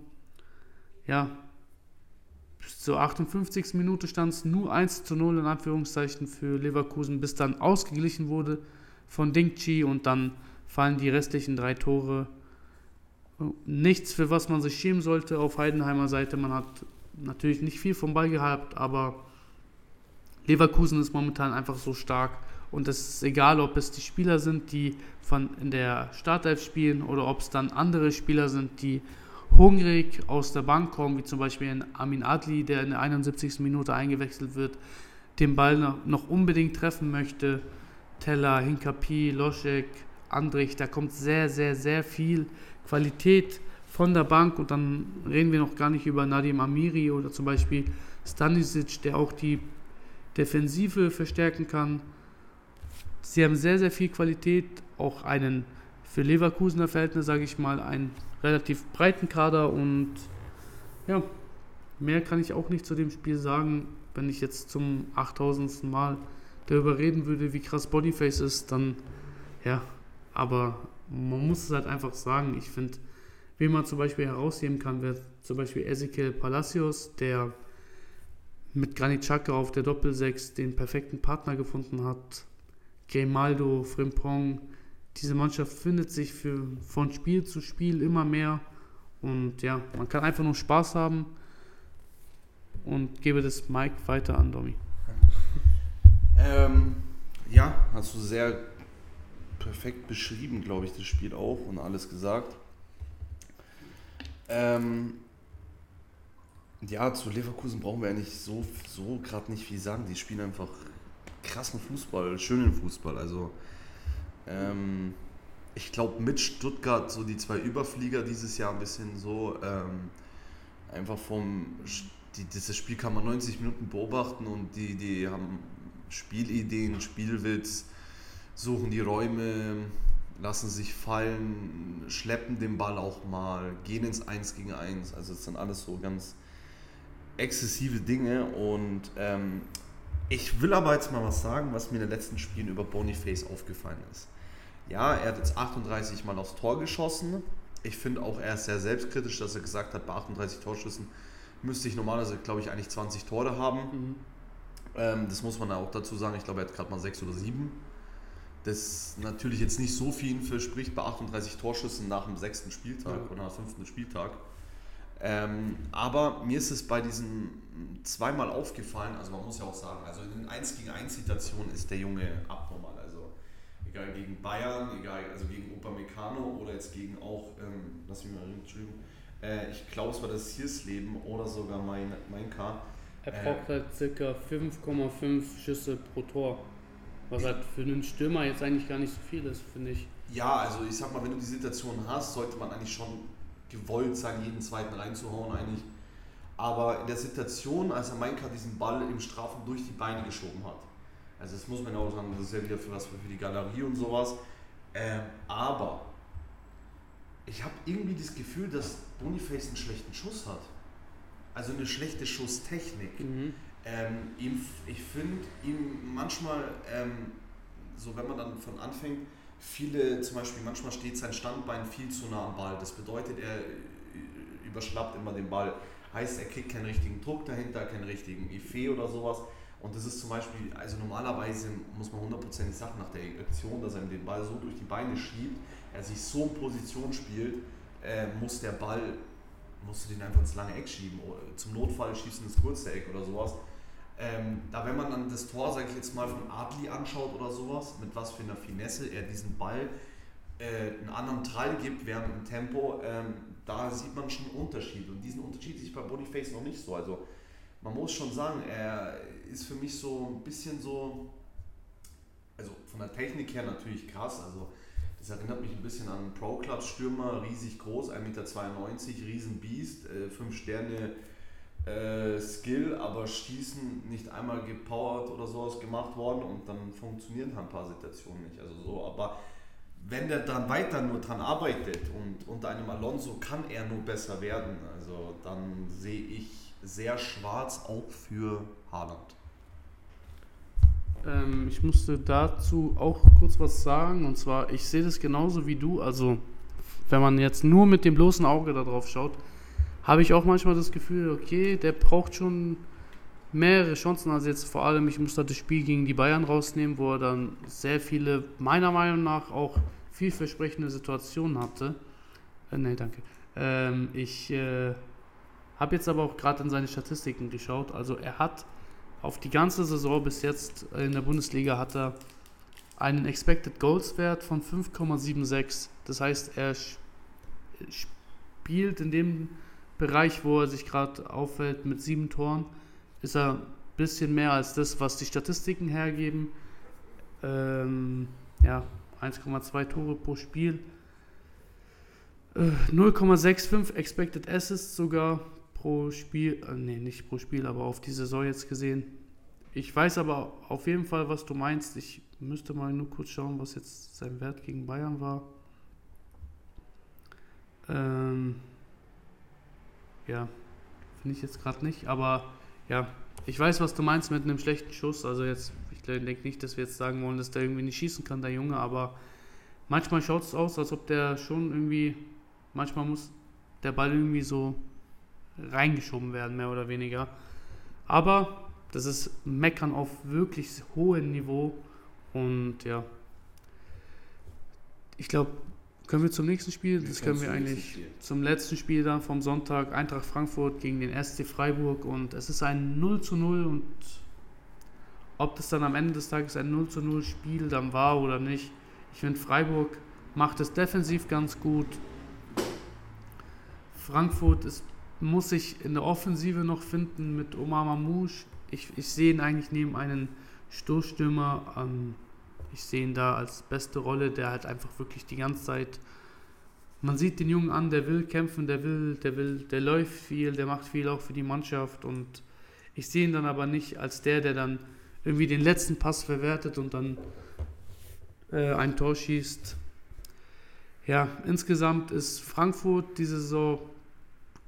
A: ja, zur 58. Minute stand es nur 1 zu 0 in Anführungszeichen für Leverkusen, bis dann ausgeglichen wurde von Dingchi und dann fallen die restlichen drei Tore. Nichts, für was man sich schämen sollte auf Heidenheimer Seite. Man hat natürlich nicht viel vom Ball gehabt, aber Leverkusen ist momentan einfach so stark und es ist egal, ob es die Spieler sind, die von in der Startelf spielen oder ob es dann andere Spieler sind, die hungrig aus der Bank kommen, wie zum Beispiel Amin Adli, der in der 71. Minute eingewechselt wird, den Ball noch unbedingt treffen möchte. Teller, Hinkapi, Loschek, Andrich, da kommt sehr, sehr, sehr viel Qualität von der Bank und dann reden wir noch gar nicht über Nadim Amiri oder zum Beispiel Stanisic, der auch die Defensive verstärken kann. Sie haben sehr, sehr viel Qualität, auch einen für Leverkusener Verhältnis, sage ich mal, einen relativ breiten Kader und ja, mehr kann ich auch nicht zu dem Spiel sagen, wenn ich jetzt zum 8000. Mal darüber reden würde, wie krass Bodyface ist, dann ja, aber man muss es halt einfach sagen. Ich finde, wie man zum Beispiel herausheben kann, wäre zum Beispiel Ezekiel Palacios, der mit Granit Xhaka auf der Doppelsechs den perfekten Partner gefunden hat. Grimaldo, Frimpong, diese Mannschaft findet sich für, von Spiel zu Spiel immer mehr. Und ja, man kann einfach nur Spaß haben. Und gebe das Mike weiter an Domi.
B: Ähm, ja, hast du sehr perfekt beschrieben, glaube ich, das Spiel auch und alles gesagt. Ähm, ja, zu Leverkusen brauchen wir eigentlich so, so gerade nicht viel sagen. Die spielen einfach krassen Fußball, schönen Fußball. Also, ähm, ich glaube, mit Stuttgart so die zwei Überflieger dieses Jahr ein bisschen so ähm, einfach vom. Die, dieses Spiel kann man 90 Minuten beobachten und die, die haben Spielideen, Spielwitz, suchen die Räume, lassen sich fallen, schleppen den Ball auch mal, gehen ins 1 gegen 1. Also, es sind alles so ganz exzessive Dinge und ähm, ich will aber jetzt mal was sagen, was mir in den letzten Spielen über Boniface aufgefallen ist. Ja, er hat jetzt 38 Mal aufs Tor geschossen. Ich finde auch, er ist sehr selbstkritisch, dass er gesagt hat, bei 38 Torschüssen müsste ich normalerweise, glaube ich, eigentlich 20 Tore haben. Mhm. Ähm, das muss man auch dazu sagen. Ich glaube, er hat gerade mal 6 oder 7. Das natürlich jetzt nicht so viel verspricht bei 38 Torschüssen nach dem sechsten Spieltag ja. oder nach dem fünften Spieltag. Ähm, aber mir ist es bei diesen zweimal aufgefallen, also man muss ja auch sagen, also in den 1 gegen 1 Situationen ist der Junge abnormal. Egal gegen Bayern, egal also gegen Upamecano oder jetzt gegen auch, ähm, lass mich mal entschuldigen, äh, ich glaube es war das Hiersleben oder sogar mein, mein K.
A: Er braucht äh, halt ca. 5,5 Schüsse pro Tor. Was halt für einen Stürmer jetzt eigentlich gar nicht so viel ist, finde ich.
B: Ja, also ich sag mal, wenn du die Situation hast, sollte man eigentlich schon gewollt sein, jeden zweiten reinzuhauen eigentlich. Aber in der Situation, als er Mainka diesen Ball im Strafen durch die Beine geschoben hat, also das muss man auch sagen, das ist ja wieder für was für die Galerie und sowas. Ähm, aber ich habe irgendwie das Gefühl, dass Boniface einen schlechten Schuss hat. Also eine schlechte Schusstechnik. Mhm. Ähm, ihm, ich finde ihm manchmal, ähm, so wenn man dann von anfängt, viele, zum Beispiel manchmal steht sein Standbein viel zu nah am Ball. Das bedeutet, er überschlappt immer den Ball. Heißt, er kriegt keinen richtigen Druck dahinter, keinen richtigen Effet oder sowas. Und das ist zum Beispiel, also normalerweise muss man hundertprozentig sagen, nach der Aktion, dass er den Ball so durch die Beine schiebt, er sich so in Position spielt, äh, muss der Ball, musst du den einfach ins lange Eck schieben. Oder zum Notfall schießt ins kurze Eck oder sowas. Ähm, da wenn man dann das Tor, sage ich jetzt mal, von Adli anschaut oder sowas, mit was für einer Finesse er diesen Ball äh, einen anderen Teil gibt während dem Tempo, ähm, da sieht man schon einen Unterschied. Und diesen Unterschied ich bei Bodyface noch nicht so. Also man muss schon sagen, er ist für mich so ein bisschen so, also von der Technik her natürlich krass. Also das erinnert mich ein bisschen an einen Pro-Club-Stürmer, riesig groß, 1,92 Meter, Riesenbiest, 5 äh, Sterne äh, Skill, aber Schießen nicht einmal gepowert oder sowas gemacht worden und dann funktionieren halt ein paar Situationen nicht. Also so, aber wenn der dann weiter nur dran arbeitet und unter einem Alonso kann er nur besser werden, also dann sehe ich sehr schwarz auch für Haaland.
A: Ähm, ich musste dazu auch kurz was sagen und zwar, ich sehe das genauso wie du, also wenn man jetzt nur mit dem bloßen Auge darauf schaut, habe ich auch manchmal das Gefühl, okay, der braucht schon mehrere Chancen. Also jetzt vor allem, ich muss da das Spiel gegen die Bayern rausnehmen, wo er dann sehr viele, meiner Meinung nach, auch vielversprechende Situationen hatte. Äh, nee, danke. Ähm, ich äh, habe jetzt aber auch gerade in seine Statistiken geschaut. Also er hat auf die ganze Saison bis jetzt in der Bundesliga hat er einen Expected Goals Wert von 5,76. Das heißt, er spielt in dem Bereich, wo er sich gerade auffällt mit sieben Toren, ist er ein bisschen mehr als das, was die Statistiken hergeben. Ähm, ja, 1,2 Tore pro Spiel. Äh, 0,65 Expected Assists sogar pro Spiel. Äh, nee, nicht pro Spiel, aber auf die Saison jetzt gesehen. Ich weiß aber auf jeden Fall, was du meinst. Ich müsste mal nur kurz schauen, was jetzt sein Wert gegen Bayern war. Ähm, ja, finde ich jetzt gerade nicht, aber ja, ich weiß, was du meinst mit einem schlechten Schuss. Also jetzt, ich denke nicht, dass wir jetzt sagen wollen, dass der irgendwie nicht schießen kann, der Junge, aber manchmal schaut es aus, als ob der schon irgendwie, manchmal muss der Ball irgendwie so reingeschoben werden, mehr oder weniger. Aber das ist Meckern auf wirklich hohem Niveau und ja. Ich glaube, können wir zum nächsten Spiel? Das können wir eigentlich zum letzten Spiel dann vom Sonntag. Eintracht Frankfurt gegen den SC Freiburg und es ist ein 0 zu 0 und ob das dann am Ende des Tages ein 0 zu 0 Spiel dann war oder nicht. Ich finde Freiburg macht es defensiv ganz gut. Frankfurt ist, muss sich in der Offensive noch finden mit Omar Mamouche. Ich, ich sehe ihn eigentlich neben einen Stoßstürmer. Ähm, ich sehe ihn da als beste Rolle, der halt einfach wirklich die ganze Zeit. Man sieht den Jungen an, der will kämpfen, der will, der will, der läuft viel, der macht viel auch für die Mannschaft und ich sehe ihn dann aber nicht als der, der dann irgendwie den letzten Pass verwertet und dann äh, ein Tor schießt. Ja, insgesamt ist Frankfurt diese Saison,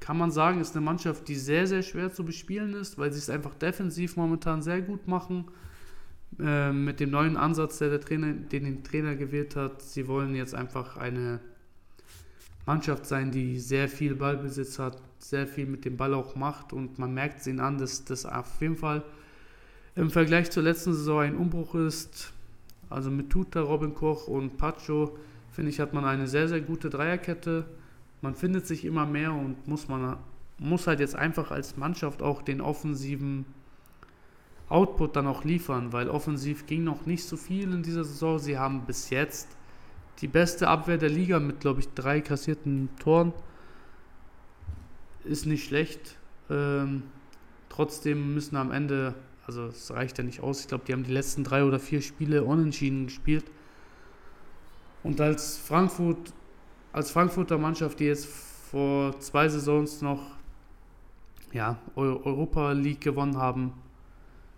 A: kann man sagen, ist eine Mannschaft, die sehr, sehr schwer zu bespielen ist, weil sie es einfach defensiv momentan sehr gut machen. Äh, mit dem neuen Ansatz, der der Trainer, den den Trainer gewählt hat. Sie wollen jetzt einfach eine Mannschaft sein, die sehr viel Ballbesitz hat, sehr viel mit dem Ball auch macht und man merkt es ihnen an, dass das auf jeden Fall im Vergleich zur letzten Saison ein Umbruch ist. Also mit Tuta, Robin Koch und Pacho, finde ich, hat man eine sehr, sehr gute Dreierkette. Man findet sich immer mehr und muss man muss halt jetzt einfach als Mannschaft auch den offensiven Output dann auch liefern, weil offensiv ging noch nicht so viel in dieser Saison. Sie haben bis jetzt die beste Abwehr der Liga mit, glaube ich, drei kassierten Toren. Ist nicht schlecht. Ähm, trotzdem müssen am Ende, also es reicht ja nicht aus, ich glaube, die haben die letzten drei oder vier Spiele unentschieden gespielt. Und als Frankfurt, als Frankfurter Mannschaft, die jetzt vor zwei Saisons noch ja, Europa League gewonnen haben,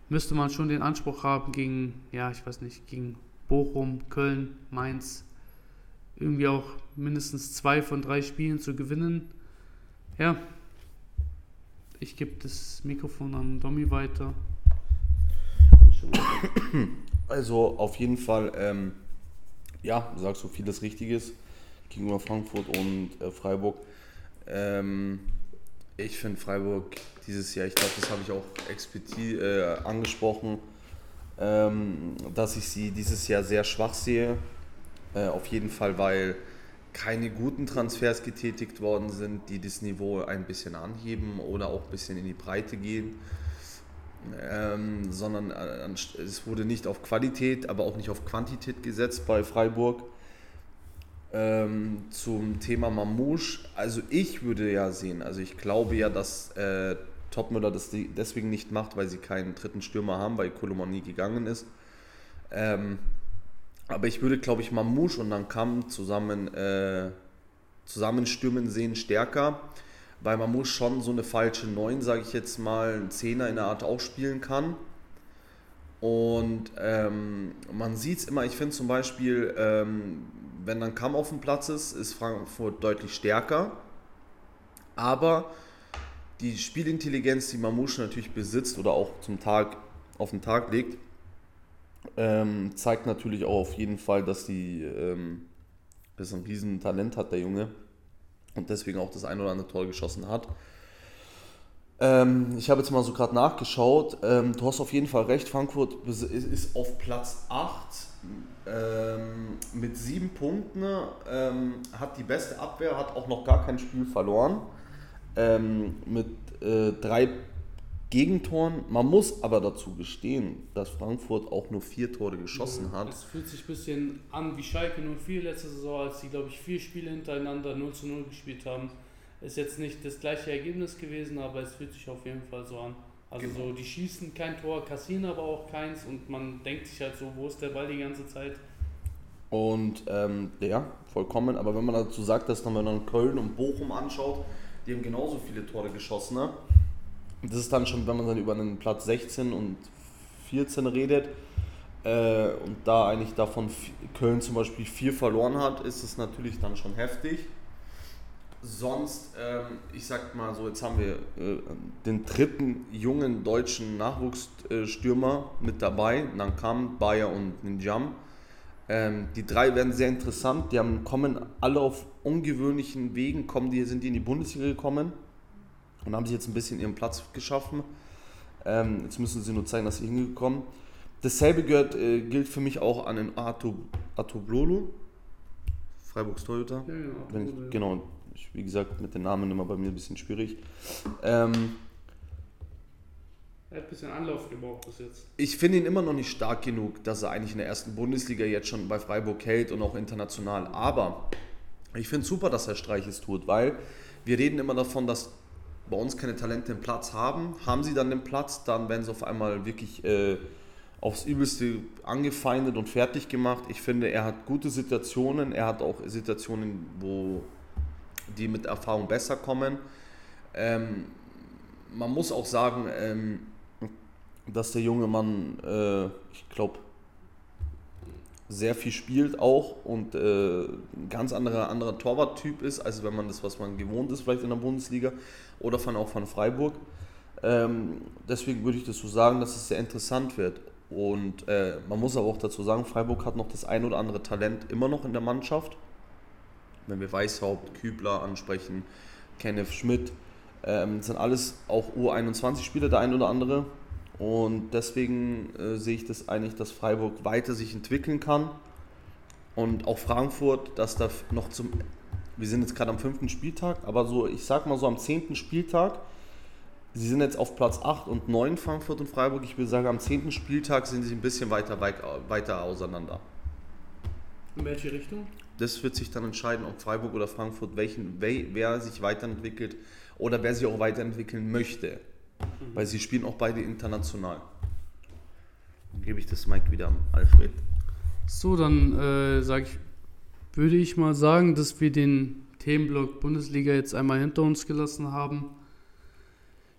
A: müsste man schon den Anspruch haben, gegen, ja, ich weiß nicht, gegen Bochum, Köln, Mainz irgendwie auch mindestens zwei von drei Spielen zu gewinnen. Ja, ich gebe das Mikrofon an Domi weiter.
B: Also auf jeden Fall, ähm, ja, du sagst so vieles Richtiges gegenüber Frankfurt und äh, Freiburg. Ähm, ich finde Freiburg dieses Jahr, ich glaube, das habe ich auch explizit äh, angesprochen, ähm, dass ich sie dieses Jahr sehr schwach sehe. Äh, auf jeden Fall, weil keine guten Transfers getätigt worden sind, die das Niveau ein bisschen anheben oder auch ein bisschen in die Breite gehen. Ähm, sondern äh, es wurde nicht auf Qualität, aber auch nicht auf Quantität gesetzt bei Freiburg. Ähm, zum Thema Mamouche, also ich würde ja sehen, also ich glaube ja, dass äh, Topmüller das deswegen nicht macht, weil sie keinen dritten Stürmer haben, weil Kolomani gegangen ist. Ähm, aber ich würde, glaube ich, Mamouche und dann Kam zusammen, äh, zusammenstürmen sehen stärker, weil Mamouche schon so eine falsche 9, sage ich jetzt mal, ein Zehner in der Art auch spielen kann. Und ähm, man sieht es immer, ich finde zum Beispiel, ähm, wenn dann Kamm auf dem Platz ist, ist Frankfurt deutlich stärker. Aber die Spielintelligenz, die Mamouche natürlich besitzt oder auch zum Tag auf den Tag legt, ähm, zeigt natürlich auch auf jeden Fall, dass die ähm, dass ein riesen Talent hat, der Junge. Und deswegen auch das ein oder andere Tor geschossen hat. Ähm, ich habe jetzt mal so gerade nachgeschaut. Ähm, du hast auf jeden Fall recht, Frankfurt ist auf Platz 8 ähm, mit sieben Punkten, ähm, hat die beste Abwehr, hat auch noch gar kein Spiel verloren. Ähm, mit äh, drei Gegentoren. Man muss aber dazu gestehen, dass Frankfurt auch nur vier Tore geschossen hat.
A: Es fühlt sich ein bisschen an wie Schalke 04 letzte Saison, als sie, glaube ich, vier Spiele hintereinander 0 zu 0 gespielt haben. Ist jetzt nicht das gleiche Ergebnis gewesen, aber es fühlt sich auf jeden Fall so an. Also genau. so, die schießen kein Tor, kassieren aber auch keins und man denkt sich halt so, wo ist der Ball die ganze Zeit?
B: Und ähm, ja, vollkommen. Aber wenn man dazu sagt, dass dann, man Köln und Bochum anschaut, die haben genauso viele Tore geschossen. Ne? Das ist dann schon, wenn man dann über einen Platz 16 und 14 redet äh, und da eigentlich davon Köln zum Beispiel vier verloren hat, ist es natürlich dann schon heftig. Sonst, ähm, ich sag mal so, jetzt haben wir äh, den dritten jungen deutschen Nachwuchsstürmer mit dabei. Dann kam Bayer und Ninjam. Ähm, die drei werden sehr interessant. Die haben, kommen alle auf ungewöhnlichen Wegen, kommen die, sind die in die Bundesliga gekommen und haben sich jetzt ein bisschen ihren Platz geschaffen. Ähm, jetzt müssen sie nur zeigen, dass sie hingekommen. Dasselbe gehört, äh, gilt für mich auch an den Arto, Artoblolo, Freiburgs Toyota. Ja, genau. Wenn ich, genau, ich, wie gesagt, mit den Namen immer bei mir ein bisschen schwierig. Ähm,
A: er hat ein bisschen Anlauf gebraucht bis jetzt.
B: Ich finde ihn immer noch nicht stark genug, dass er eigentlich in der ersten Bundesliga jetzt schon bei Freiburg hält und auch international. Aber ich finde es super, dass er Streiches tut, weil wir reden immer davon, dass bei uns keine Talente den Platz haben. Haben sie dann den Platz, dann werden sie auf einmal wirklich äh, aufs Übelste angefeindet und fertig gemacht. Ich finde, er hat gute Situationen. Er hat auch Situationen, wo die mit Erfahrung besser kommen. Ähm, man muss auch sagen, ähm, dass der junge Mann, äh, ich glaube, sehr viel spielt auch und äh, ein ganz anderer, anderer Torwarttyp ist, als wenn man das, was man gewohnt ist, vielleicht in der Bundesliga oder von, auch von Freiburg. Ähm, deswegen würde ich das so sagen, dass es sehr interessant wird. Und äh, man muss aber auch dazu sagen, Freiburg hat noch das ein oder andere Talent immer noch in der Mannschaft. Wenn wir Weißhaupt, Kübler ansprechen, Kenneth Schmidt, ähm, sind alles auch U21-Spieler, der ein oder andere. Und deswegen äh, sehe ich das eigentlich, dass Freiburg weiter sich entwickeln kann. Und auch Frankfurt, dass da noch zum. Wir sind jetzt gerade am fünften Spieltag, aber so, ich sag mal so am zehnten Spieltag. Sie sind jetzt auf Platz 8 und 9, Frankfurt und Freiburg. Ich würde sagen, am zehnten Spieltag sind sie ein bisschen weiter, weiter auseinander.
A: In welche Richtung?
B: Das wird sich dann entscheiden, ob Freiburg oder Frankfurt, welchen, wer sich weiterentwickelt oder wer sich auch weiterentwickeln möchte. Mhm. Weil sie spielen auch beide international. Dann gebe ich das Mike wieder an Alfred.
A: So, dann äh, sage ich, würde ich mal sagen, dass wir den Themenblock Bundesliga jetzt einmal hinter uns gelassen haben.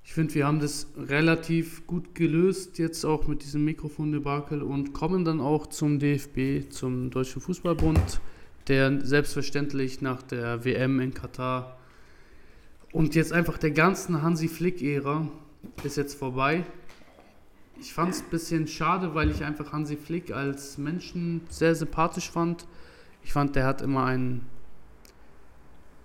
A: Ich finde, wir haben das relativ gut gelöst, jetzt auch mit diesem Mikrofondebakel und kommen dann auch zum DFB, zum Deutschen Fußballbund, der selbstverständlich nach der WM in Katar und jetzt einfach der ganzen Hansi Flick-Ära ist jetzt vorbei. Ich fand es ein bisschen schade, weil ich einfach Hansi Flick als Menschen sehr sympathisch fand. Ich fand, der hat immer einen.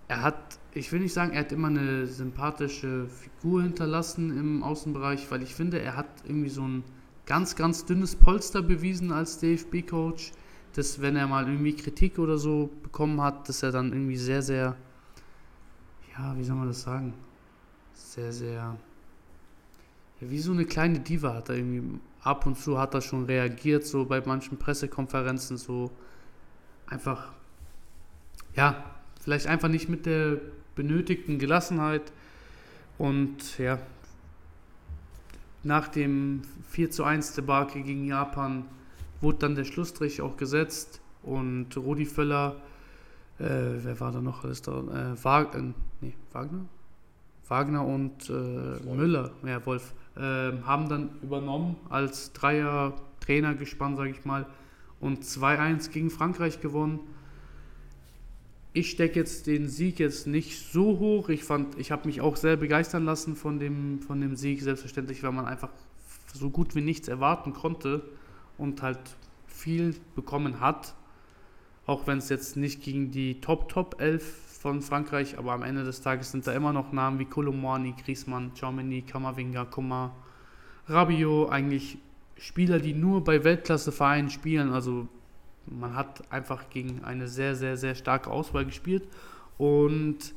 A: Er hat, ich will nicht sagen, er hat immer eine sympathische Figur hinterlassen im Außenbereich, weil ich finde, er hat irgendwie so ein ganz, ganz dünnes Polster bewiesen als DFB-Coach, dass wenn er mal irgendwie Kritik oder so bekommen hat, dass er dann irgendwie sehr, sehr, ja, wie soll man das sagen? Sehr, sehr wie so eine kleine Diva hat er irgendwie ab und zu hat er schon reagiert, so bei manchen Pressekonferenzen, so einfach, ja, vielleicht einfach nicht mit der benötigten Gelassenheit und ja, nach dem 4 zu 1 Debakel gegen Japan wurde dann der Schlussstrich auch gesetzt und Rudi Völler, äh, wer war da noch alles da? Äh, Wag äh, nee, Wagner? Wagner und äh, Müller, ja, Wolf, äh, haben dann übernommen als Dreier-Trainergespann, sage ich mal, und 2-1 gegen Frankreich gewonnen. Ich stecke jetzt den Sieg jetzt nicht so hoch. Ich fand, ich habe mich auch sehr begeistern lassen von dem, von dem Sieg, selbstverständlich, weil man einfach so gut wie nichts erwarten konnte und halt viel bekommen hat. Auch wenn es jetzt nicht gegen die Top-Top-11 von Frankreich, aber am Ende des Tages sind da immer noch Namen wie Colomwani, Griezmann, Chaumeni, Kamavinga, Coman, Rabiot, eigentlich Spieler, die nur bei Weltklasse-Vereinen spielen. Also man hat einfach gegen eine sehr, sehr, sehr starke Auswahl gespielt. Und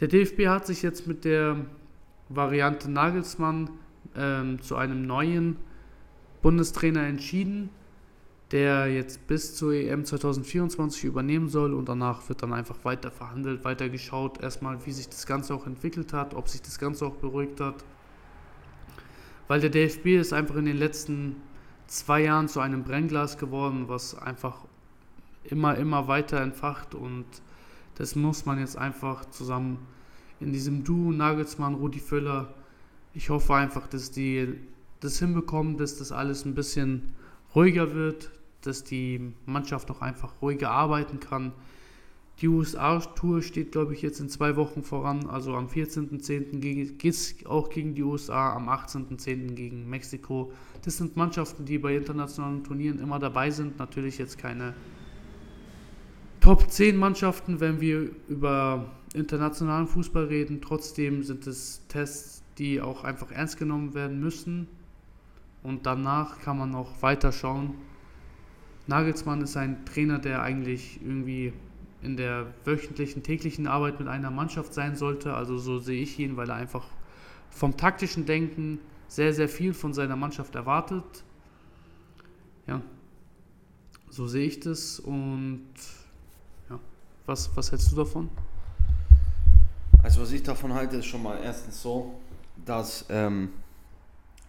A: der DFB hat sich jetzt mit der Variante Nagelsmann ähm, zu einem neuen Bundestrainer entschieden der jetzt bis zur EM 2024 übernehmen soll und danach wird dann einfach weiter verhandelt, weiter geschaut, erstmal wie sich das Ganze auch entwickelt hat, ob sich das Ganze auch beruhigt hat. Weil der DFB ist einfach in den letzten zwei Jahren zu einem Brennglas geworden, was einfach immer, immer weiter entfacht und das muss man jetzt einfach zusammen in diesem Duo Nagelsmann, Rudi Völler, ich hoffe einfach, dass die das hinbekommen, dass das alles ein bisschen ruhiger wird, dass die Mannschaft auch einfach ruhiger arbeiten kann. Die USA-Tour steht, glaube ich, jetzt in zwei Wochen voran. Also am 14.10. geht es auch gegen die USA, am 18.10. gegen Mexiko. Das sind Mannschaften, die bei internationalen Turnieren immer dabei sind. Natürlich jetzt keine Top 10 Mannschaften, wenn wir über internationalen Fußball reden. Trotzdem sind es Tests, die auch einfach ernst genommen werden müssen. Und danach kann man noch weiter schauen. Nagelsmann ist ein Trainer, der eigentlich irgendwie in der wöchentlichen, täglichen Arbeit mit einer Mannschaft sein sollte. Also so sehe ich ihn, weil er einfach vom taktischen Denken sehr, sehr viel von seiner Mannschaft erwartet. Ja, so sehe ich das. Und ja, was, was hältst du davon?
B: Also was ich davon halte, ist schon mal erstens so, dass, ähm,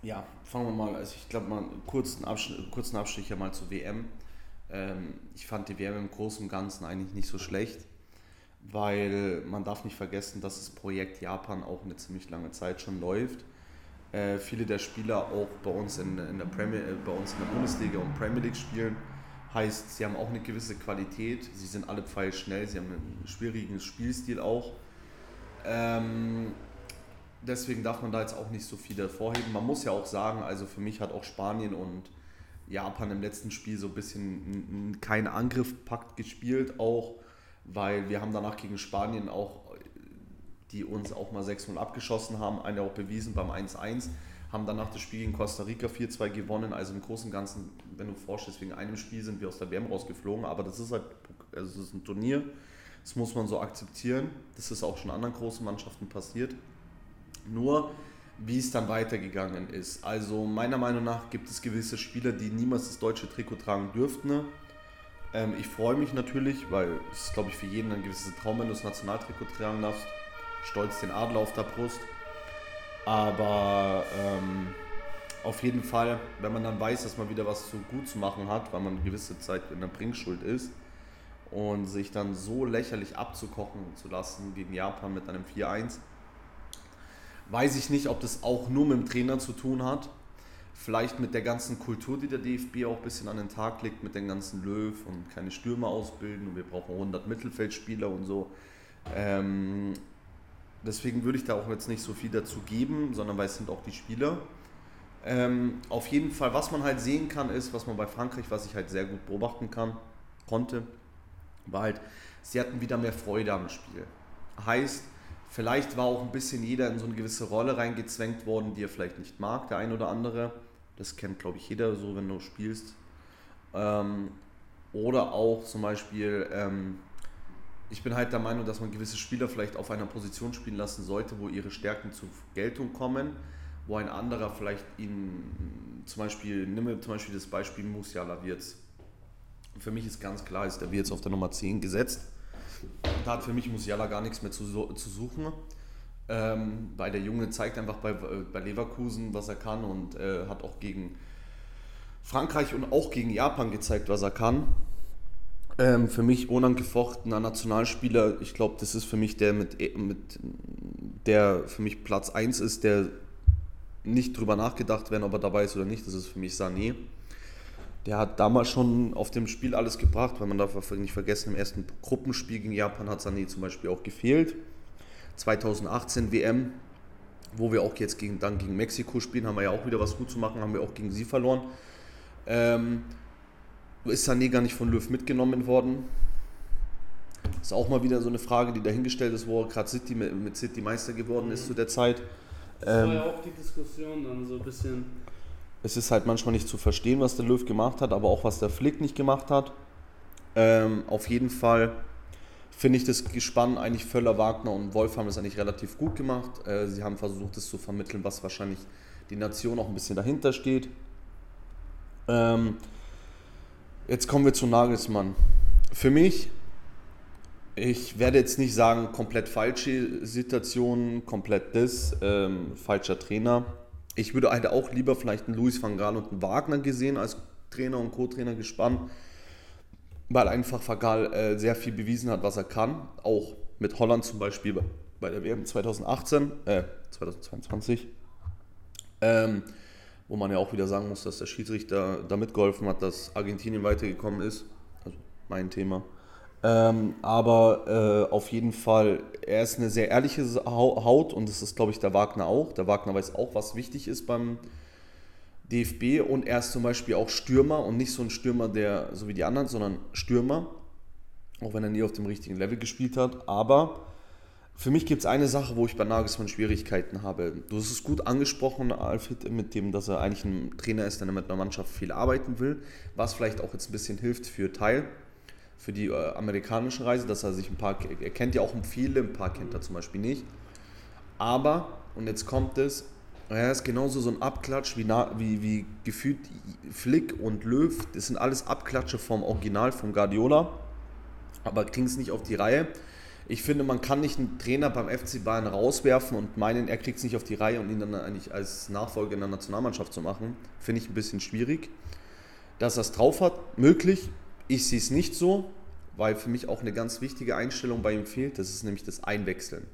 B: ja, fangen wir mal, also ich glaube mal kurzen, Abschnitt, kurzen Abstich ja mal zur WM. Ähm, ich fand die WM im Großen und Ganzen eigentlich nicht so schlecht, weil man darf nicht vergessen, dass das Projekt Japan auch eine ziemlich lange Zeit schon läuft. Äh, viele der Spieler auch bei uns in, in der Premier, äh, bei uns in der Bundesliga und Premier League spielen. Heißt, sie haben auch eine gewisse Qualität, sie sind alle pfeilschnell, sie haben einen schwierigen Spielstil auch. Ähm, deswegen darf man da jetzt auch nicht so viel hervorheben. Man muss ja auch sagen, also für mich hat auch Spanien und Japan im letzten Spiel so ein bisschen keinen Angriffpakt gespielt, auch weil wir haben danach gegen Spanien auch, die uns auch mal 6-0 abgeschossen haben, eine auch bewiesen beim 1-1, haben danach das Spiel gegen Costa Rica 4-2 gewonnen. Also im Großen und Ganzen, wenn du vorstellst, wegen einem Spiel sind wir aus der WM rausgeflogen, aber das ist halt also das ist ein Turnier, das muss man so akzeptieren. Das ist auch schon anderen großen Mannschaften passiert. Nur wie es dann weitergegangen ist. Also meiner Meinung nach gibt es gewisse Spieler, die niemals das deutsche Trikot tragen dürften. Ähm, ich freue mich natürlich, weil es ist, glaube ich, für jeden ein gewisses Traum, wenn du das Nationaltrikot tragen darfst. Stolz den Adler auf der Brust. Aber ähm, auf jeden Fall, wenn man dann weiß, dass man wieder was zu gut zu machen hat, weil man eine gewisse Zeit in der Bringschuld ist und sich dann so lächerlich abzukochen zu lassen gegen Japan mit einem 4-1, Weiß ich nicht, ob das auch nur mit dem Trainer zu tun hat. Vielleicht mit der ganzen Kultur, die der DFB auch ein bisschen an den Tag legt, mit den ganzen Löw und keine Stürmer ausbilden und wir brauchen 100 Mittelfeldspieler und so. Ähm, deswegen würde ich da auch jetzt nicht so viel dazu geben, sondern weil es sind auch die Spieler. Ähm, auf jeden Fall, was man halt sehen kann, ist, was man bei Frankreich, was ich halt sehr gut beobachten kann, konnte, war halt, sie hatten wieder mehr Freude am Spiel. Heißt, Vielleicht war auch ein bisschen jeder in so eine gewisse Rolle reingezwängt worden, die er vielleicht nicht mag, der ein oder andere. Das kennt, glaube ich, jeder so, wenn du spielst. Ähm, oder auch zum Beispiel, ähm, ich bin halt der Meinung, dass man gewisse Spieler vielleicht auf einer Position spielen lassen sollte, wo ihre Stärken zur Geltung kommen, wo ein anderer vielleicht ihn, zum Beispiel, nimm mir zum Beispiel das Beispiel Musiala Wirtz. Für mich ist ganz klar, ist der Wirtz auf der Nummer 10 gesetzt da hat für mich Musiala gar nichts mehr zu, zu suchen. Ähm, weil der Junge zeigt einfach bei, bei Leverkusen, was er kann und äh, hat auch gegen Frankreich und auch gegen Japan gezeigt, was er kann. Ähm, für mich unangefochtener Nationalspieler, ich glaube, das ist für mich der mit, mit der für mich Platz 1 ist, der nicht drüber nachgedacht werden, ob er dabei ist oder nicht, das ist für mich Sané. Der hat damals schon auf dem Spiel alles gebracht, weil man darf nicht vergessen, im ersten Gruppenspiel gegen Japan hat Sané zum Beispiel auch gefehlt. 2018 WM, wo wir auch jetzt gegen, dann gegen Mexiko spielen, haben wir ja auch wieder was gut zu machen, haben wir auch gegen sie verloren. Ähm, ist Sané gar nicht von Löw mitgenommen worden. Ist auch mal wieder so eine Frage, die dahingestellt ist, wo gerade City mit, mit, City Meister geworden ist zu der Zeit.
A: Das war ja ähm, auch die Diskussion dann so ein bisschen
B: es ist halt manchmal nicht zu verstehen, was der Löw gemacht hat, aber auch was der Flick nicht gemacht hat. Ähm, auf jeden Fall finde ich das Gespann eigentlich Völler, Wagner und Wolf haben das eigentlich relativ gut gemacht. Äh, sie haben versucht, das zu vermitteln, was wahrscheinlich die Nation auch ein bisschen dahinter steht. Ähm, jetzt kommen wir zu Nagelsmann. Für mich, ich werde jetzt nicht sagen, komplett falsche Situation, komplett das, ähm, falscher Trainer ich würde halt auch lieber vielleicht einen Luis van Gaal und einen Wagner gesehen als Trainer und Co-Trainer gespannt, weil einfach Van Gaal äh, sehr viel bewiesen hat, was er kann. Auch mit Holland zum Beispiel bei der WM 2018, äh, 2022. Ähm, wo man ja auch wieder sagen muss, dass der Schiedsrichter da mitgeholfen hat, dass Argentinien weitergekommen ist. Also mein Thema. Ähm, aber äh, auf jeden Fall, er ist eine sehr ehrliche Haut und das ist, glaube ich, der Wagner auch. Der Wagner weiß auch, was wichtig ist beim DFB und er ist zum Beispiel auch Stürmer und nicht so ein Stürmer, der so wie die anderen, sondern Stürmer, auch wenn er nie auf dem richtigen Level gespielt hat. Aber für mich gibt es eine Sache, wo ich bei Nagelsmann Schwierigkeiten habe. Du hast es gut angesprochen, Alfred, mit dem, dass er eigentlich ein Trainer ist, der mit einer Mannschaft viel arbeiten will, was vielleicht auch jetzt ein bisschen hilft für Teil für die äh, amerikanische Reise, dass er sich ein paar, er kennt ja auch viele, ein paar kennt er zum Beispiel nicht. Aber, und jetzt kommt es, er ist genauso so ein Abklatsch wie, wie, wie gefühlt Flick und Löw. Das sind alles Abklatsche vom Original, vom Guardiola. Aber kriegen es nicht auf die Reihe. Ich finde, man kann nicht einen Trainer beim FC Bayern rauswerfen und meinen, er kriegt es nicht auf die Reihe und ihn dann eigentlich als Nachfolger in der Nationalmannschaft zu machen. Finde ich ein bisschen schwierig. Dass er es drauf hat, möglich, ich sehe es nicht so, weil für mich auch eine ganz wichtige Einstellung bei ihm fehlt. Das ist nämlich das Einwechseln.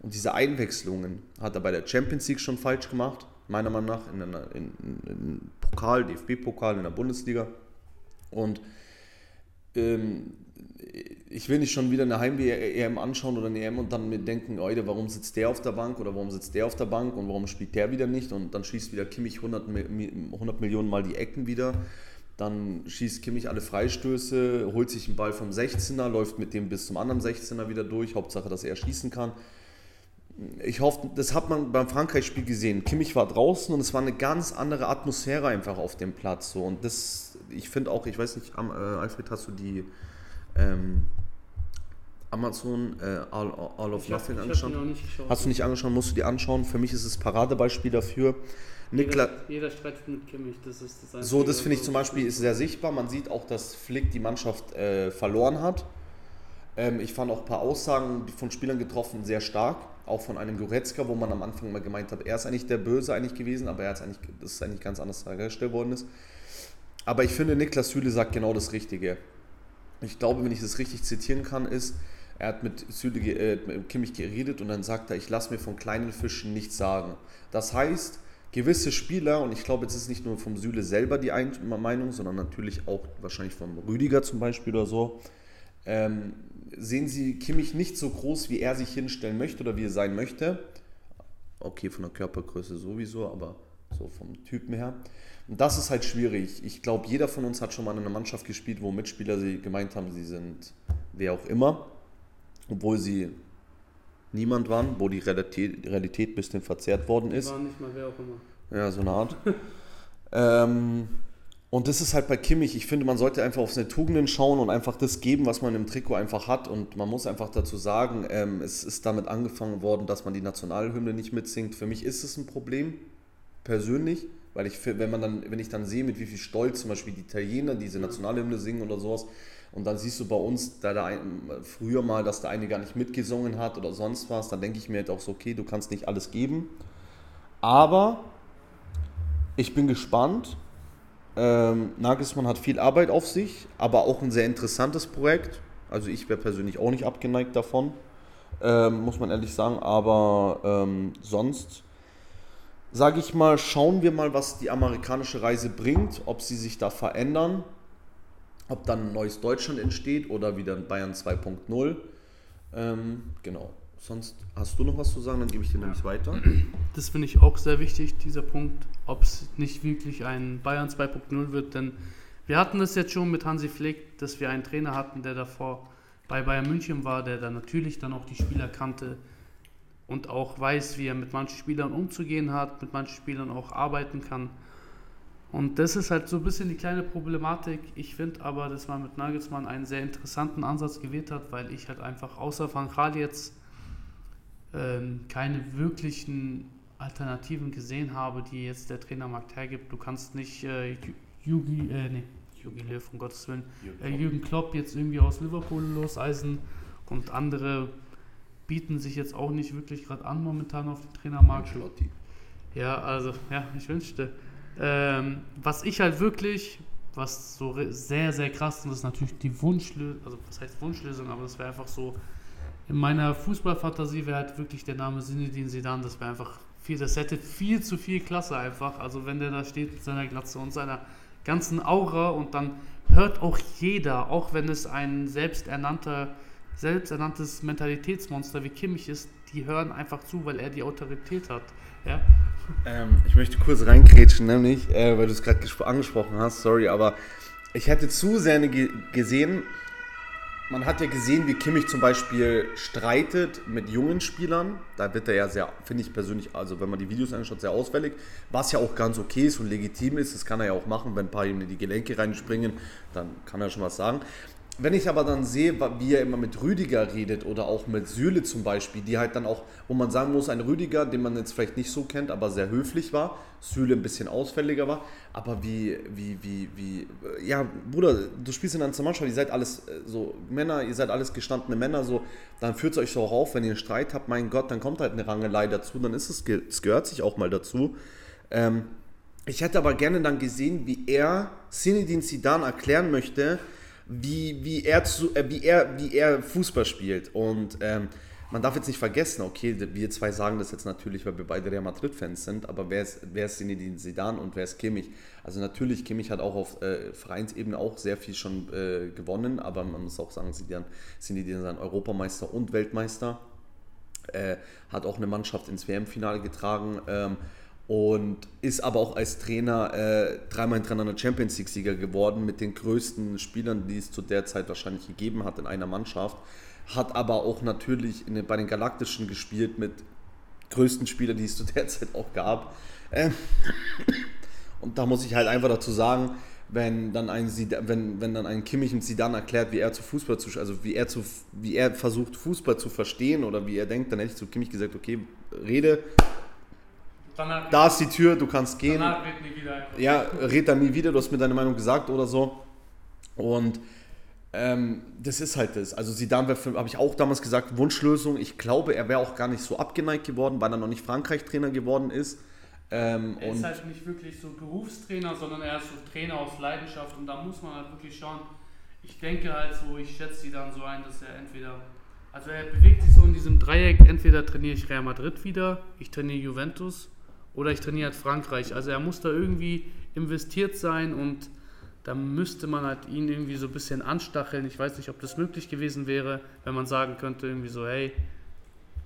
B: Und diese Einwechslungen hat er bei der Champions League schon falsch gemacht, meiner Meinung nach, in, einer, in, in Pokal, DFB-Pokal, in der Bundesliga. Und ähm, ich will nicht schon wieder eine Heim-EM anschauen oder eine EM und dann mir denken, Leute, warum sitzt der auf der Bank oder warum sitzt der auf der Bank und warum spielt der wieder nicht und dann schießt wieder Kimmich 100, 100 Millionen Mal die Ecken wieder dann schießt Kimmich alle Freistöße, holt sich einen Ball vom 16er, läuft mit dem bis zum anderen 16er wieder durch. Hauptsache, dass er schießen kann. Ich hoffe, das hat man beim Frankreich-Spiel gesehen. Kimmich war draußen und es war eine ganz andere Atmosphäre einfach auf dem Platz. So. Und das, ich finde auch, ich weiß nicht, äh, Alfred, hast du die ähm, Amazon äh, All, All, of ich Nothing hab, angeschaut? Hast du nicht angeschaut, musst du die anschauen. Für mich ist es Paradebeispiel dafür.
A: Niklas. Jeder, jeder streitet mit Kimmich, das ist das
B: Einzige, So, das finde ich zum Beispiel ist sehr sichtbar. Man sieht auch, dass Flick die Mannschaft äh, verloren hat. Ähm, ich fand auch ein paar Aussagen von Spielern getroffen sehr stark. Auch von einem Goretzka, wo man am Anfang mal gemeint hat, er ist eigentlich der Böse eigentlich gewesen, aber er ist eigentlich, das ist eigentlich ganz anders dargestellt worden ist. Aber ich finde, Niklas Süle sagt genau das Richtige. Ich glaube, wenn ich das richtig zitieren kann, ist, er hat mit Süle, äh, mit Kimmich geredet und dann sagt er, ich lasse mir von kleinen Fischen nichts sagen. Das heißt, gewisse Spieler, und ich glaube, jetzt ist nicht nur vom Süle selber die Meinung, sondern natürlich auch wahrscheinlich vom Rüdiger zum Beispiel oder so, ähm, sehen sie Kimmich nicht so groß, wie er sich hinstellen möchte oder wie er sein möchte. Okay, von der Körpergröße sowieso, aber so vom Typen her. Und das ist halt schwierig. Ich glaube, jeder von uns hat schon mal in einer Mannschaft gespielt, wo Mitspieler sie gemeint haben, sie sind wer auch immer, obwohl sie niemand waren, wo die Realität, Realität ein bisschen verzerrt worden ist.
A: War nicht mal wer auch immer.
B: Ja, so eine Art. ähm, und das ist halt bei Kimmich, ich finde, man sollte einfach auf seine Tugenden schauen und einfach das geben, was man im Trikot einfach hat. Und man muss einfach dazu sagen, ähm, es ist damit angefangen worden, dass man die Nationalhymne nicht mitsingt. Für mich ist es ein Problem, persönlich, weil ich, wenn man dann, wenn ich dann sehe, mit wie viel Stolz zum Beispiel die Italiener diese Nationalhymne singen oder sowas, und dann siehst du bei uns, da, da früher mal, dass der eine gar nicht mitgesungen hat oder sonst was, dann denke ich mir halt auch so, okay, du kannst nicht alles geben. Aber ich bin gespannt. Ähm, Nagelsmann hat viel Arbeit auf sich, aber auch ein sehr interessantes Projekt. Also ich wäre persönlich auch nicht abgeneigt davon, ähm, muss man ehrlich sagen. Aber ähm, sonst sage ich mal, schauen wir mal, was die amerikanische Reise bringt, ob sie sich da verändern ob dann ein neues Deutschland entsteht oder wieder ein Bayern 2.0. Ähm, genau. Sonst hast du noch was zu sagen, dann gebe ich dir nämlich weiter.
A: Das finde ich auch sehr wichtig, dieser Punkt, ob es nicht wirklich ein Bayern 2.0 wird, denn wir hatten das jetzt schon mit Hansi Flick, dass wir einen Trainer hatten, der davor bei Bayern München war, der dann natürlich dann auch die Spieler kannte und auch weiß, wie er mit manchen Spielern umzugehen hat, mit manchen Spielern auch arbeiten kann. Und das ist halt so ein bisschen die kleine Problematik. Ich finde aber, dass man mit Nagelsmann einen sehr interessanten Ansatz gewählt hat, weil ich halt einfach außer Van Gaal jetzt ähm, keine wirklichen Alternativen gesehen habe, die jetzt der Trainermarkt hergibt. Du kannst nicht äh, Jugi, äh, nee, Jugi Löw, um Gottes Willen, äh, Jürgen Klopp jetzt irgendwie aus Liverpool loseisen und andere bieten sich jetzt auch nicht wirklich gerade an momentan auf den Trainermarkt. Ja, also, ja, ich wünschte. Ähm, was ich halt wirklich, was so sehr, sehr krass ist, ist natürlich die Wunschlösung, also was heißt Wunschlösung, aber das wäre einfach so, in meiner Fußballfantasie wäre halt wirklich der Name Sinedin Sidan, das wäre einfach viel, das hätte viel zu viel Klasse einfach, also wenn der da steht mit seiner Glatze und seiner ganzen Aura und dann hört auch jeder, auch wenn es ein selbsternannter, selbsternanntes Mentalitätsmonster wie Kimmich ist, die hören einfach zu, weil er die Autorität hat. Ja?
B: Ähm, ich möchte kurz reinkrätschen, nämlich, äh, weil du es gerade angesprochen hast, sorry, aber ich hätte zu sehr gesehen, man hat ja gesehen, wie Kimmich zum Beispiel streitet mit jungen Spielern. Da wird er ja sehr, finde ich persönlich, also wenn man die Videos anschaut, sehr ausfällig. Was ja auch ganz okay ist und legitim ist. Das kann er ja auch machen, wenn ein paar ihm in die Gelenke reinspringen, dann kann er schon was sagen. Wenn ich aber dann sehe, wie er immer mit Rüdiger redet oder auch mit Süle zum Beispiel, die halt dann auch, wo man sagen muss, ein Rüdiger, den man jetzt vielleicht nicht so kennt, aber sehr höflich war, Süle ein bisschen ausfälliger war, aber wie, wie, wie, wie, ja, Bruder, du spielst in einer Mannschaft, ihr seid alles äh, so Männer, ihr seid alles gestandene Männer, so, dann führt es euch so auch auf, wenn ihr einen Streit habt, mein Gott, dann kommt halt eine Rangelei dazu, dann ist es, es gehört sich auch mal dazu. Ähm, ich hätte aber gerne dann gesehen, wie er Sinidin Sidan erklären möchte, wie, wie, er, zu, äh, wie, er, wie er Fußball spielt. Und ähm, man darf jetzt nicht vergessen, okay, wir zwei sagen das jetzt natürlich, weil wir beide Real Madrid-Fans sind, aber wer ist, wer ist Zinedine und wer ist Kimmich? Also natürlich, Kimmich hat auch auf äh, Vereinsebene auch sehr viel schon äh, gewonnen, aber man muss auch sagen, Zidane, ist ein Europameister und Weltmeister, äh, hat auch eine Mannschaft ins WM-Finale getragen, ähm, und ist aber auch als Trainer äh, dreimal hintereinander Champions League-Sieger geworden mit den größten Spielern, die es zu der Zeit wahrscheinlich gegeben hat in einer Mannschaft. Hat aber auch natürlich in, bei den Galaktischen gespielt mit größten Spielern, die es zu der Zeit auch gab. Ähm, und da muss ich halt einfach dazu sagen, wenn dann ein wenn, wenn dann ein Kimmich und Zidane erklärt, wie er zu Fußball zu also wie er zu wie er versucht Fußball zu verstehen oder wie er denkt, dann hätte ich zu Kimmich gesagt, okay, rede Danach da ist die Tür, du kannst gehen. Danach red nie wieder. Ja, red dann nie wieder, du hast mir deine Meinung gesagt oder so. Und ähm, das ist halt das. Also Zidane habe ich auch damals gesagt, Wunschlösung. Ich glaube, er wäre auch gar nicht so abgeneigt geworden, weil er noch nicht Frankreich-Trainer geworden ist.
A: Ähm, er ist halt nicht wirklich so Berufstrainer, sondern er ist so Trainer aus Leidenschaft und da muss man halt wirklich schauen. Ich denke halt so, ich schätze sie dann so ein, dass er entweder, also er bewegt sich so in diesem Dreieck, entweder trainiere ich Real Madrid wieder, ich trainiere Juventus oder ich trainiere halt Frankreich. Also er muss da irgendwie investiert sein und da müsste man halt ihn irgendwie so ein bisschen anstacheln. Ich weiß nicht, ob das möglich gewesen wäre, wenn man sagen könnte irgendwie so, hey,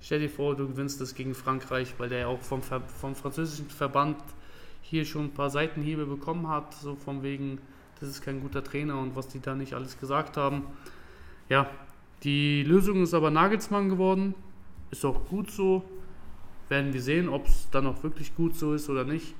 A: stell dir vor, du gewinnst das gegen Frankreich, weil der ja auch vom, vom französischen Verband hier schon ein paar Seitenhiebe bekommen hat, so von wegen, das ist kein guter Trainer und was die da nicht alles gesagt haben. Ja, die Lösung ist aber Nagelsmann geworden, ist auch gut so werden wir sehen, ob es dann auch wirklich gut so ist oder nicht.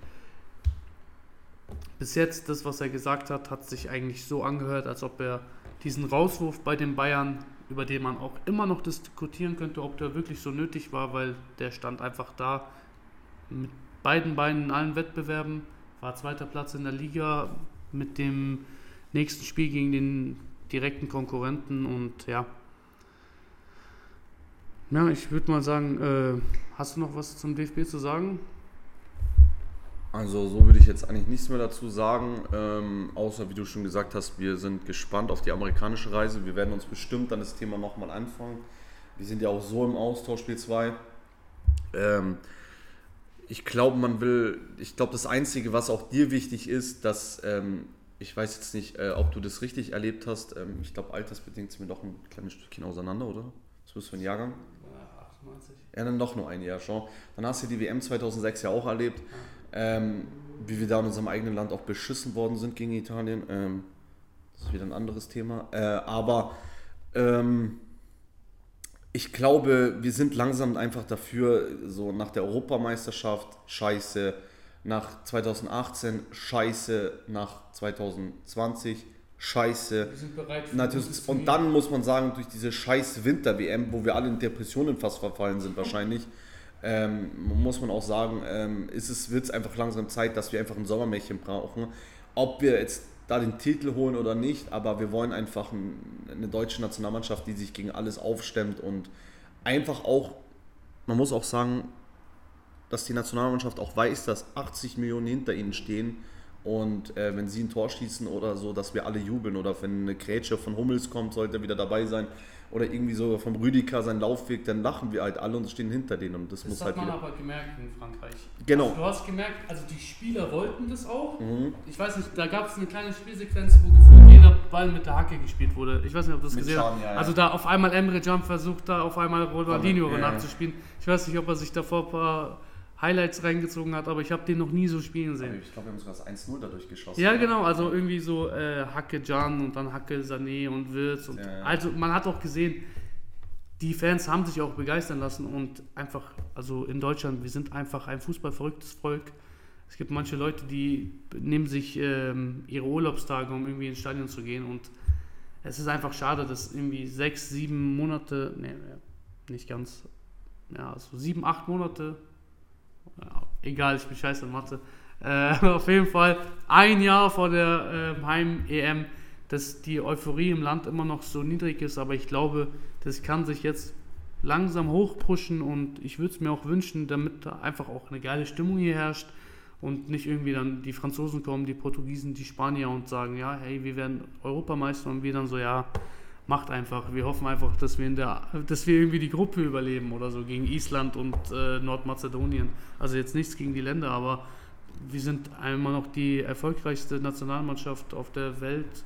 A: Bis jetzt, das, was er gesagt hat, hat sich eigentlich so angehört, als ob er diesen Rauswurf bei den Bayern, über den man auch immer noch diskutieren könnte, ob der wirklich so nötig war, weil der stand einfach da mit beiden Beinen in allen Wettbewerben, war zweiter Platz in der Liga mit dem nächsten Spiel gegen den direkten Konkurrenten und ja, ja, ich würde mal sagen, äh, hast du noch was zum DFB zu sagen?
B: Also so würde ich jetzt eigentlich nichts mehr dazu sagen, ähm, außer wie du schon gesagt hast, wir sind gespannt auf die amerikanische Reise. Wir werden uns bestimmt dann das Thema nochmal anfangen. Wir sind ja auch so im Austausch, Spiel 2. Ähm, ich glaube, man will, ich glaube, das Einzige, was auch dir wichtig ist, dass, ähm, ich weiß jetzt nicht, äh, ob du das richtig erlebt hast, ähm, ich glaube, altersbedingt sind wir doch ein kleines Stückchen auseinander, oder? Was bist du für ein Jahrgang? 98. Ja, dann doch nur ein Jahr schon. Dann hast du die WM 2006 ja auch erlebt, ähm, wie wir da in unserem eigenen Land auch beschissen worden sind gegen Italien. Ähm, das ist wieder ein anderes Thema. Äh, aber ähm, ich glaube, wir sind langsam einfach dafür, so nach der Europameisterschaft scheiße, nach 2018 scheiße, nach 2020 scheiße. Natürlich, Und dann muss man sagen, durch diese scheiß Winter-WM, wo wir alle in Depressionen fast verfallen sind wahrscheinlich, ähm, muss man auch sagen, ähm, ist es, wird es einfach langsam Zeit, dass wir einfach ein Sommermärchen brauchen. Ob wir jetzt da den Titel holen oder nicht, aber wir wollen einfach ein, eine deutsche Nationalmannschaft, die sich gegen alles aufstemmt und einfach auch, man muss auch sagen, dass die Nationalmannschaft auch weiß, dass 80 Millionen hinter ihnen stehen Und äh, wenn sie ein Tor schießen oder so, dass wir alle jubeln. Oder wenn eine Grätsche von Hummels kommt, sollte er wieder dabei sein. Oder irgendwie so vom Rüdiger sein Laufweg, dann lachen wir halt alle und stehen hinter denen. Und das,
A: Das
B: muss
A: hat
B: halt
A: man
B: wieder.
A: aber gemerkt in Frankreich.
B: Genau.
A: Also du hast gemerkt, also die Spieler wollten das auch.
B: Mhm.
A: Ich weiß nicht, da gab es eine kleine Spielsequenz, wo gefühlt jeder Ball mit der Hacke gespielt wurde. Ich weiß nicht, ob du das
B: Mit
A: gesehen hast.
B: ja, ja.
A: Also da auf einmal Emre Can versucht, da auf einmal Ronaldinho
B: ja.
A: nachzuspielen. Ich weiß nicht, ob er sich davor ein paar Highlights reingezogen hat, aber ich habe den noch nie so spielen sehen.
B: Ich glaube, wir haben sogar das 1-0 dadurch geschossen.
A: Ja, genau, also irgendwie so äh, Hacke Can und dann Hacke Sané und Wirtz. Und
B: Ja, ja.
A: Also man hat auch gesehen, die Fans haben sich auch begeistern lassen und einfach, also in Deutschland, wir sind einfach ein fußballverrücktes Volk. Es gibt manche Leute, die nehmen sich ähm, ihre Urlaubstage, um irgendwie ins Stadion zu gehen und es ist einfach schade, dass irgendwie sechs, sieben Monate, nee, nicht ganz, ja, so sieben, acht Monate, egal, ich bin scheiße in Mathe, äh, auf jeden Fall ein Jahr vor der äh, Heim-EM, dass die Euphorie im Land immer noch so niedrig ist, aber ich glaube, das kann sich jetzt langsam hochpushen und ich würde es mir auch wünschen, damit da einfach auch eine geile Stimmung hier herrscht und nicht irgendwie dann die Franzosen kommen, die Portugiesen, die Spanier und sagen, ja, hey, wir werden Europameister und wir dann so, ja, macht einfach. Wir hoffen einfach, dass wir in der, dass wir irgendwie die Gruppe überleben oder so gegen Island und äh, Nordmazedonien. Also jetzt nichts gegen die Länder, aber wir sind immer noch die erfolgreichste Nationalmannschaft auf der Welt.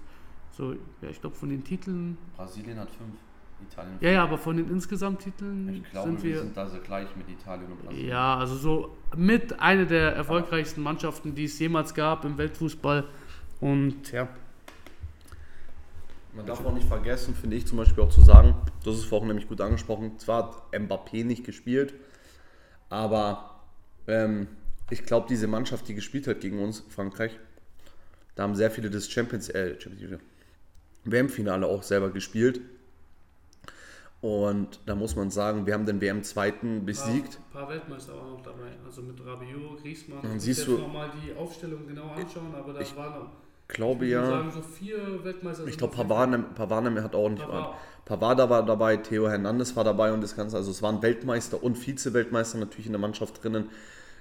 A: So, ja, ich glaube von den Titeln.
B: Brasilien hat 5, Italien
A: Ja, ja, aber von den insgesamt Titeln
B: Ich glaube,
A: sind
B: wir,
A: wir.
B: sind da so gleich mit Italien und Brasilien.
A: Ja, also so mit einer der erfolgreichsten Mannschaften, die es jemals gab im Weltfußball. Und ja,
B: Man darf auch nicht vergessen, finde ich zum Beispiel auch zu sagen, das ist vorhin nämlich gut angesprochen, zwar hat Mbappé nicht gespielt, aber ähm, ich glaube, diese Mannschaft, die gespielt hat gegen uns, Frankreich, da haben sehr viele das Champions, äh, Champions WM-Finale auch selber gespielt. Und da muss man sagen, wir haben den WM-Zweiten besiegt.
A: Ein paar Weltmeister auch noch dabei. Also mit Rabiot, Griezmann.
B: Dann
A: Ich muss
B: siehst du-
A: nochmal die Aufstellung genau anschauen, aber da waren noch,
B: Glaube
A: ich
B: ja.
A: sagen, so vier Weltmeister.
B: Ich glaube, Pavard hat auch nicht.
A: Pavard.
B: Pavard war dabei, Theo Hernandez war dabei und das Ganze. Also es waren Weltmeister und Vize-Weltmeister natürlich in der Mannschaft drinnen,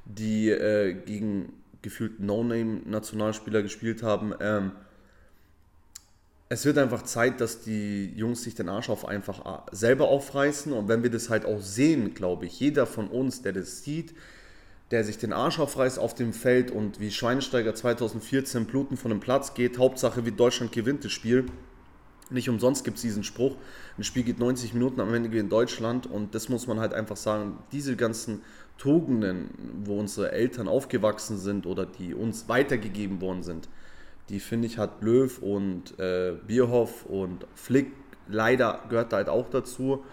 B: die äh, gegen gefühlt No-Name-Nationalspieler gespielt haben. Ähm, es wird einfach Zeit, dass die Jungs sich den Arsch auf einfach selber aufreißen und wenn wir das halt auch sehen, glaube ich, jeder von uns, der das sieht, der sich den Arsch aufreißt auf dem Feld und wie Schweinsteiger 2014 bluten von dem Platz geht, Hauptsache wie Deutschland gewinnt das Spiel. Nicht umsonst gibt es diesen Spruch, ein Spiel geht 90 Minuten, am Ende gewinnt Deutschland. Und das muss man halt einfach sagen, diese ganzen Tugenden, wo unsere Eltern aufgewachsen sind oder die uns weitergegeben worden sind, die finde ich hat Löw und äh, Bierhoff und Flick, leider gehört da halt auch dazu,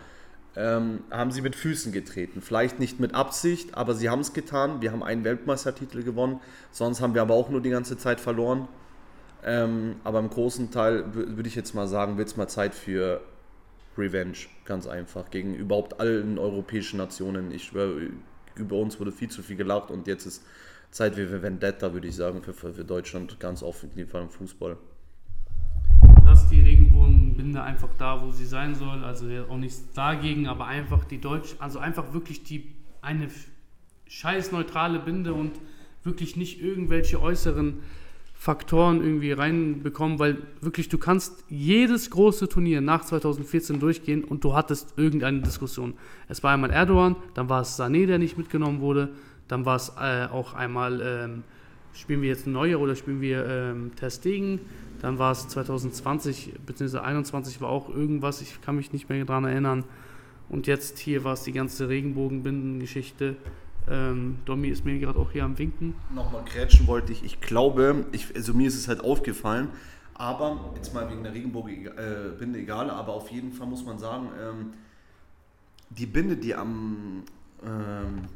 B: ähm, haben sie mit Füßen getreten. Vielleicht nicht mit Absicht, aber sie haben es getan. Wir haben einen Weltmeistertitel gewonnen, sonst haben wir aber auch nur die ganze Zeit verloren. Ähm, aber im großen Teil wü- würde ich jetzt mal sagen, wird es mal Zeit für Revenge, ganz einfach, gegen überhaupt allen europäischen Nationen. Ich schwöre, über uns wurde viel zu viel gelacht und jetzt ist Zeit für Vendetta, würde ich sagen, für, für, Deutschland ganz offen, in jedem Fall im Fußball.
A: Lass die Regenbogenbinde einfach da, wo sie sein soll. Also auch nichts dagegen, aber einfach die Deutsch, also einfach wirklich die eine scheiß neutrale Binde und wirklich nicht irgendwelche äußeren Faktoren irgendwie reinbekommen, weil wirklich du kannst jedes große Turnier nach 2014 durchgehen und du hattest irgendeine Diskussion. Es war einmal Erdogan, dann war es Sané, der nicht mitgenommen wurde, dann war es äh, auch einmal ähm, spielen wir jetzt Neuer oder spielen wir ähm, Ter Stegen. Dann war es 2020 bzw. 2021 war auch irgendwas, ich kann mich nicht mehr daran erinnern. Und jetzt hier war es die ganze Regenbogenbinden-Geschichte. Ähm, Domi ist mir gerade auch hier am Winken.
B: nochmal grätschen wollte ich. Ich glaube, ich, also mir ist es halt aufgefallen, aber jetzt mal wegen der Regenbogenbinde egal, aber auf jeden Fall muss man sagen, ähm, die Binde, die am, ähm,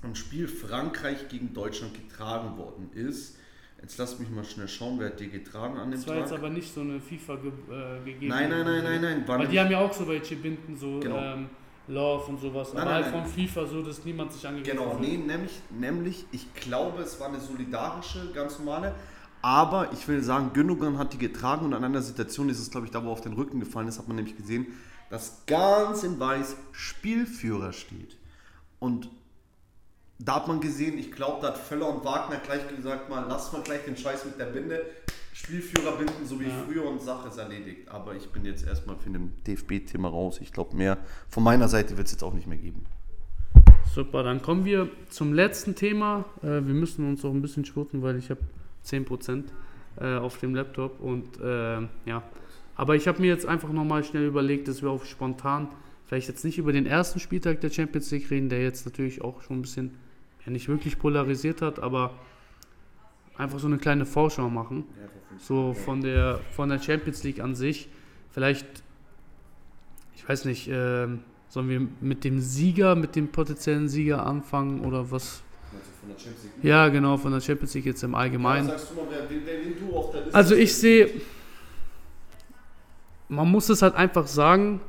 B: am Spiel Frankreich gegen Deutschland getragen worden ist, jetzt lasst mich mal schnell schauen, wer hat die getragen an dem
A: Das war
B: Tag?
A: jetzt aber nicht so eine FIFA ge äh, gegeben.
B: Nein, nein, nein, nein, nein.
A: Weil die haben ja auch so welche Binden, so
B: Genau.
A: ähm, Love und sowas.
B: Nein,
A: aber
B: nein,
A: halt
B: nein.
A: von FIFA so, dass niemand sich angegriffen
B: Genau,
A: fühlt.
B: nee, nämlich, nämlich, ich glaube, es war eine solidarische, ganz normale. Aber ich will sagen, Gündogan hat die getragen und an einer Situation ist es, glaube ich, da, wo er auf den Rücken gefallen ist, hat man nämlich gesehen, dass ganz in weiß Spielführer steht. Und da hat man gesehen, ich glaube, da hat Völler und Wagner gleich gesagt, mal lass mal gleich den Scheiß mit der Binde. Spielführer binden, so wie
A: Ja.
B: früher und Sache ist erledigt. Aber ich bin jetzt erstmal für den DFB-Thema raus. Ich glaube, mehr von meiner Seite wird es jetzt auch nicht mehr geben.
A: Super, dann kommen wir zum letzten Thema. Äh, wir müssen uns auch ein bisschen spurten, weil ich habe 10% äh, auf dem Laptop und äh, ja. Aber ich habe mir jetzt einfach nochmal schnell überlegt, dass wir auf spontan vielleicht jetzt nicht über den ersten Spieltag der Champions League reden, der jetzt natürlich auch schon ein bisschen ja, nicht wirklich polarisiert hat, aber einfach so eine kleine Vorschau machen. So von der, von der Champions League an sich. Vielleicht, ich weiß nicht, ähm, sollen wir mit dem Sieger, mit dem potenziellen Sieger anfangen oder was?
B: League.
A: Ja, genau, von der Champions League jetzt im Allgemeinen.
B: Mal,
A: Also ich sehe, man muss es halt einfach sagen,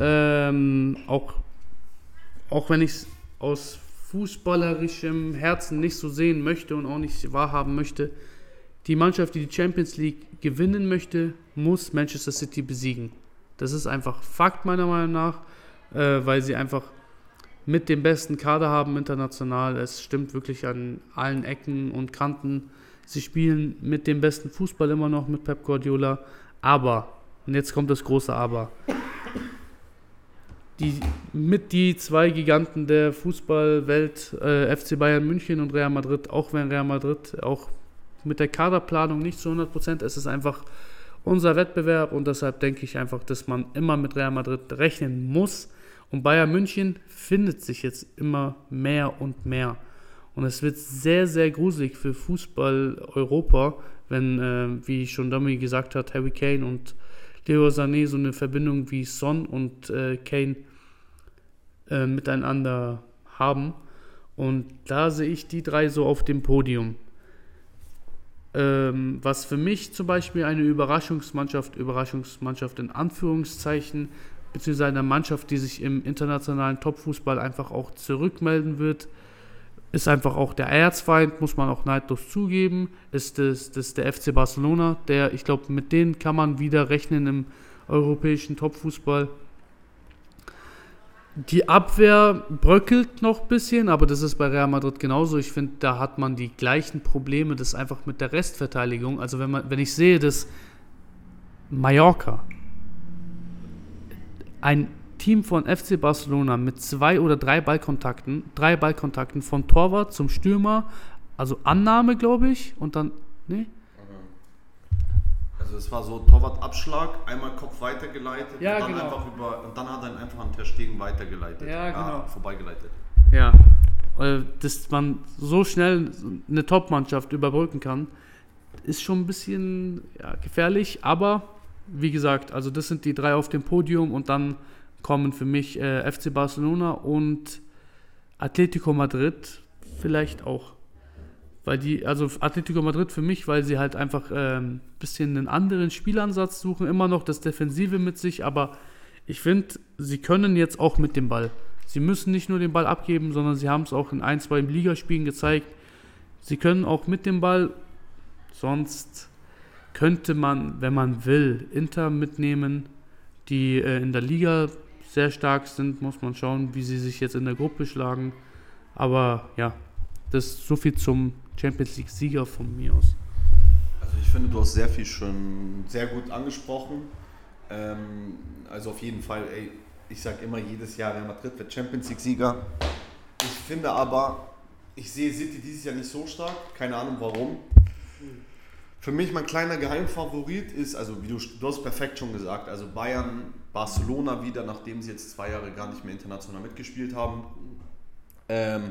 A: ähm, auch, auch wenn ich es aus fußballerischem Herzen nicht so sehen möchte und auch nicht wahrhaben möchte, die Mannschaft, die die Champions League gewinnen möchte, muss Manchester City besiegen. Das ist einfach Fakt meiner Meinung nach, äh, weil sie einfach mit dem besten Kader haben international. Es stimmt wirklich an allen Ecken und Kanten. Sie spielen mit dem besten Fußball immer noch mit Pep Guardiola. Aber, und jetzt kommt das große Aber. Die, mit die zwei Giganten der Fußballwelt, äh, FC Bayern München und Real Madrid, auch wenn Real Madrid auch mit der Kaderplanung nicht zu 100 Prozent, es ist einfach unser Wettbewerb und deshalb denke ich einfach, dass man immer mit Real Madrid rechnen muss. Und Bayern München findet sich jetzt immer mehr und mehr. Und es wird sehr, sehr gruselig für Fußball Europa, wenn, äh, wie schon Domi gesagt hat, Harry Kane und Leo Sané so eine Verbindung wie Son und äh, Kane äh, miteinander haben. Und da sehe ich die drei so auf dem Podium. Ähm, was für mich zum Beispiel eine Überraschungsmannschaft, Überraschungsmannschaft in Anführungszeichen, beziehungsweise eine Mannschaft, die sich im internationalen Topfußball einfach auch zurückmelden wird, ist einfach auch der Erzfeind, muss man auch neidlos zugeben, ist das, das ist der FC Barcelona, der, ich glaube, mit denen kann man wieder rechnen im europäischen Topfußball. Die Abwehr bröckelt noch ein bisschen, aber das ist bei Real Madrid genauso. Ich finde, da hat man die gleichen Probleme, das einfach mit der Restverteidigung. Also wenn man, wenn ich sehe, dass Mallorca ein Team von FC Barcelona mit zwei oder drei Ballkontakten, drei Ballkontakten von Torwart zum Stürmer, also Annahme, glaube ich, und dann, nee,
B: Also es war so Torwart-Abschlag, einmal Kopf weitergeleitet
A: Ja,
B: und, dann
A: genau.
B: einfach über, und dann hat er ihn einfach an Ter Stegen weitergeleitet.
A: Ja, genau.
B: vorbeigeleitet.
A: Ja, dass man so schnell eine Top-Mannschaft überbrücken kann, ist schon ein bisschen ja, gefährlich. Aber wie gesagt, also das sind die drei auf dem Podium und dann kommen für mich äh, FC Barcelona und Atletico Madrid vielleicht auch. Weil die, also Atletico Madrid für mich, weil sie halt einfach ein ähm, bisschen einen anderen Spielansatz suchen, immer noch das Defensive mit sich, aber ich finde, sie können jetzt auch mit dem Ball. Sie müssen nicht nur den Ball abgeben, sondern sie haben es auch in ein, zwei Ligaspielen gezeigt. Sie können auch mit dem Ball, sonst könnte man, wenn man will, Inter mitnehmen, die äh, in der Liga sehr stark sind. Muss man schauen, wie sie sich jetzt in der Gruppe schlagen. Aber ja, das ist so viel zum Champions League Sieger von mir aus.
B: Also ich finde, du hast sehr viel schon sehr gut angesprochen. Ähm, also auf jeden Fall, ey, ich sage immer, jedes Jahr Real Madrid wird Champions League Sieger. Ich finde aber, ich sehe City dieses Jahr nicht so stark, keine Ahnung warum. Für mich mein kleiner Geheimfavorit ist, also wie du, du hast perfekt schon gesagt, also Bayern, Barcelona wieder, nachdem sie jetzt zwei Jahre gar nicht mehr international mitgespielt haben. Ähm,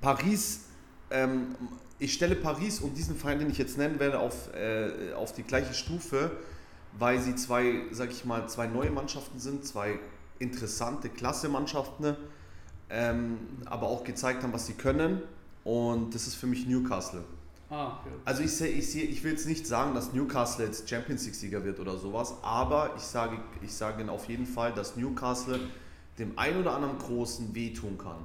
B: Paris, ähm, ich stelle Paris und diesen Verein, den ich jetzt nennen werde, auf, äh, auf die gleiche Stufe, weil sie zwei, sag ich mal, zwei neue Mannschaften sind, zwei interessante Klasse-Mannschaften, ähm, aber auch gezeigt haben, was sie können. Und das ist für mich Newcastle.
A: Ah, okay.
B: Also ich, seh, ich, seh, ich will jetzt nicht sagen, dass Newcastle jetzt Champions League-Sieger wird oder sowas, aber ich sage, ich sage auf jeden Fall, dass Newcastle dem ein oder anderen Großen wehtun kann.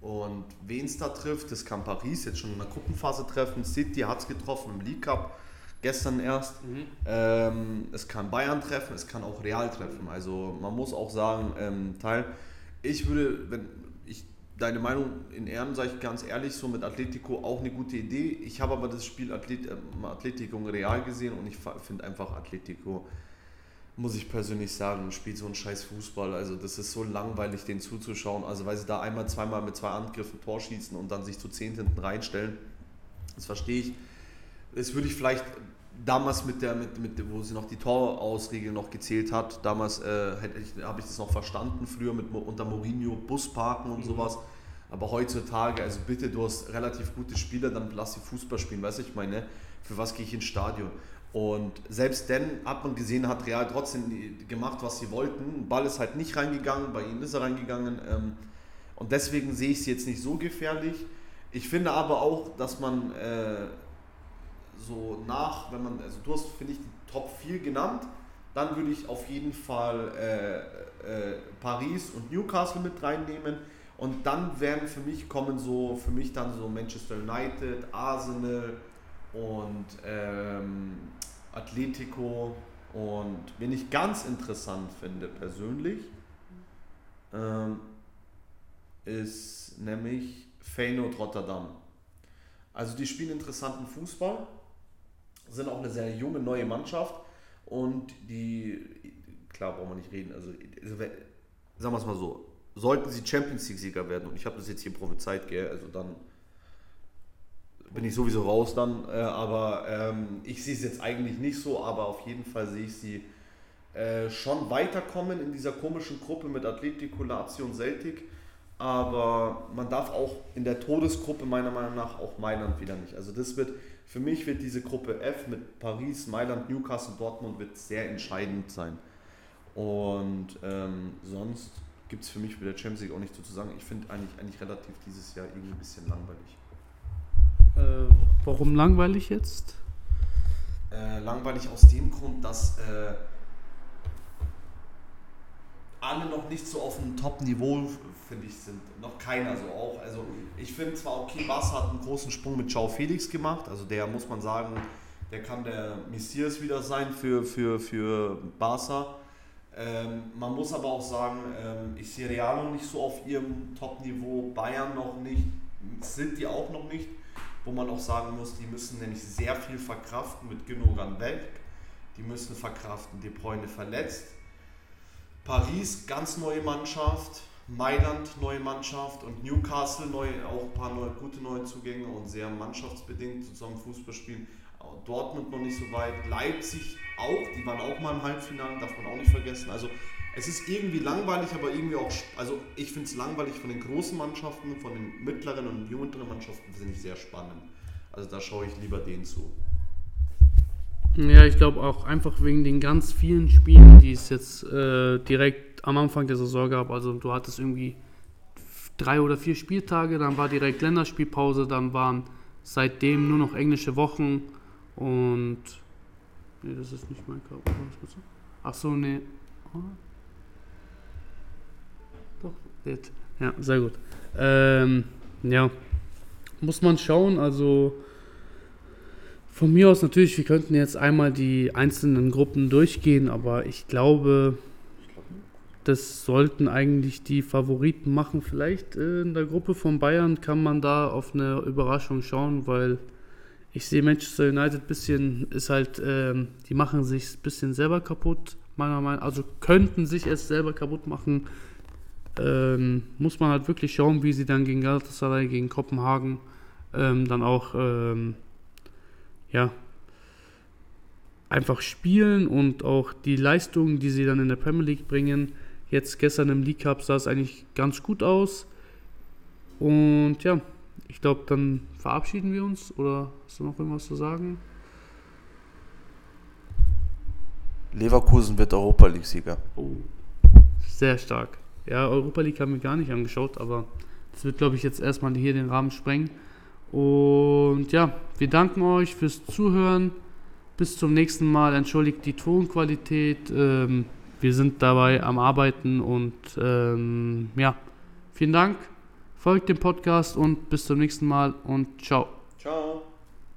B: Und wen es da trifft, das kann Paris jetzt schon in der Gruppenphase treffen. City hat es getroffen im League Cup, gestern erst. Ähm, es kann Bayern treffen, es kann auch Real treffen. Also man muss auch sagen, ähm, Teil, ich würde, wenn deine Meinung in Ehren, sage ich ganz ehrlich, so mit Atletico auch eine gute Idee. Ich habe aber das Spiel Athlet, äh, Atletico Real gesehen und ich finde einfach Atletico, muss ich persönlich sagen, spielt so einen scheiß Fußball. Also das ist so langweilig, den zuzuschauen. Also weil sie da einmal, zweimal mit zwei Angriffen Tor schießen und dann sich zu zehn hinten reinstellen. Das verstehe ich. Das würde ich vielleicht damals mit der, mit, mit, wo sie noch die Torausregel noch gezählt hat, damals äh, habe ich das noch verstanden, früher mit unter Mourinho Busparken und mhm. sowas. Aber heutzutage, also bitte, du hast relativ gute Spieler, dann lass sie Fußball spielen, weißt du, ich meine, für was gehe ich ins Stadion? Und selbst dann hat man gesehen, hat Real trotzdem gemacht, was sie wollten. Ball ist halt nicht reingegangen, bei ihnen ist er reingegangen. Ähm, und deswegen sehe ich es jetzt nicht so gefährlich. Ich finde aber auch, dass man äh, so nach, wenn man, also du hast, finde ich, die Top 4 genannt, dann würde ich auf jeden Fall äh, äh, Paris und Newcastle mit reinnehmen. Und dann werden für mich kommen so, für mich dann so Manchester United, Arsenal und ähm, Atletico. Und wen ich ganz interessant finde persönlich, ähm, ist nämlich Feyenoord Rotterdam. Also die spielen interessanten Fußball sind auch eine sehr junge, neue Mannschaft und die, klar brauchen wir nicht reden, also, also sagen wir es mal so, sollten sie Champions League-Sieger werden, und ich habe das jetzt hier prophezeit, gell, also dann bin ich sowieso raus dann, äh, aber ähm, ich sehe es jetzt eigentlich nicht so, aber auf jeden Fall sehe ich sie äh, schon weiterkommen in dieser komischen Gruppe mit Atletico, Lazio und Celtic, aber man darf auch in der Todesgruppe meiner Meinung nach auch Mailand wieder nicht. Also das wird für mich wird diese Gruppe F mit Paris, Mailand, Newcastle, Dortmund wird sehr entscheidend sein. Und ähm, sonst gibt es für mich mit der Champions League auch nicht so zu sagen. Ich finde eigentlich, eigentlich relativ dieses Jahr irgendwie ein bisschen langweilig.
A: Äh, warum langweilig jetzt?
B: Äh, langweilig aus dem Grund, dass äh, alle noch nicht so auf einem Top-Niveau, finde ich, sind. Noch keiner so auch. Also ich finde zwar, okay, Barca hat einen großen Sprung mit Joao Felix gemacht, also der muss man sagen, der kann der Messias wieder sein für, für, für Barca. Ähm, man muss aber auch sagen, ähm, ich sehe Real noch nicht so auf ihrem Top-Niveau, Bayern noch nicht, sind die auch noch nicht, wo man auch sagen muss, die müssen nämlich sehr viel verkraften mit Gündogan weg, die müssen verkraften, De Bruyne verletzt, Paris, ganz neue Mannschaft. Mailand, neue Mannschaft und Newcastle, neu, auch ein paar neue, gute neue Zugänge und sehr mannschaftsbedingt zusammen Fußball spielen. Dortmund noch nicht so weit, Leipzig auch, die waren auch mal im Halbfinale, darf man auch nicht vergessen. Also es ist irgendwie langweilig, aber irgendwie auch, also ich finde es langweilig von den großen Mannschaften, von den mittleren und jüngeren Mannschaften finde ich sehr spannend. Also da schaue ich lieber denen zu.
A: Ja, ich glaube auch einfach wegen den ganz vielen Spielen, die es jetzt äh, direkt am Anfang der Saison gab. Also du hattest irgendwie drei oder vier Spieltage, dann war direkt Länderspielpause, dann waren seitdem nur noch englische Wochen und nee, das ist nicht mein Körper. Ach so, nee. Oh. Doch, jetzt. Ja, sehr gut. Ähm, ja, muss man schauen. Also von mir aus natürlich, wir könnten jetzt einmal die einzelnen Gruppen durchgehen, aber ich glaube, das sollten eigentlich die Favoriten machen. Vielleicht äh, in der Gruppe von Bayern kann man da auf eine Überraschung schauen, weil ich sehe Manchester United ein bisschen, ist halt, äh, die machen sich ein bisschen selber kaputt, meiner Meinung nach. Also könnten sich es selber kaputt machen. Ähm, muss man halt wirklich schauen, wie sie dann gegen Galatasaray, gegen Kopenhagen ähm, dann auch ähm, ja, einfach spielen und auch die Leistungen, die sie dann in der Premier League bringen. Jetzt gestern im League Cup sah es eigentlich ganz gut aus. Und ja, ich glaube, dann verabschieden wir uns. Oder hast du noch irgendwas zu sagen?
B: Leverkusen wird Europa League-Sieger.
A: Oh, sehr stark. Ja, Europa League haben wir gar nicht angeschaut, aber das wird, glaube ich, jetzt erstmal hier den Rahmen sprengen. Und ja, wir danken euch fürs Zuhören. Bis zum nächsten Mal. Entschuldigt die Tonqualität. Ähm, wir sind dabei am Arbeiten und ähm, ja, vielen Dank. Folgt dem Podcast und bis zum nächsten Mal und ciao.
B: Ciao.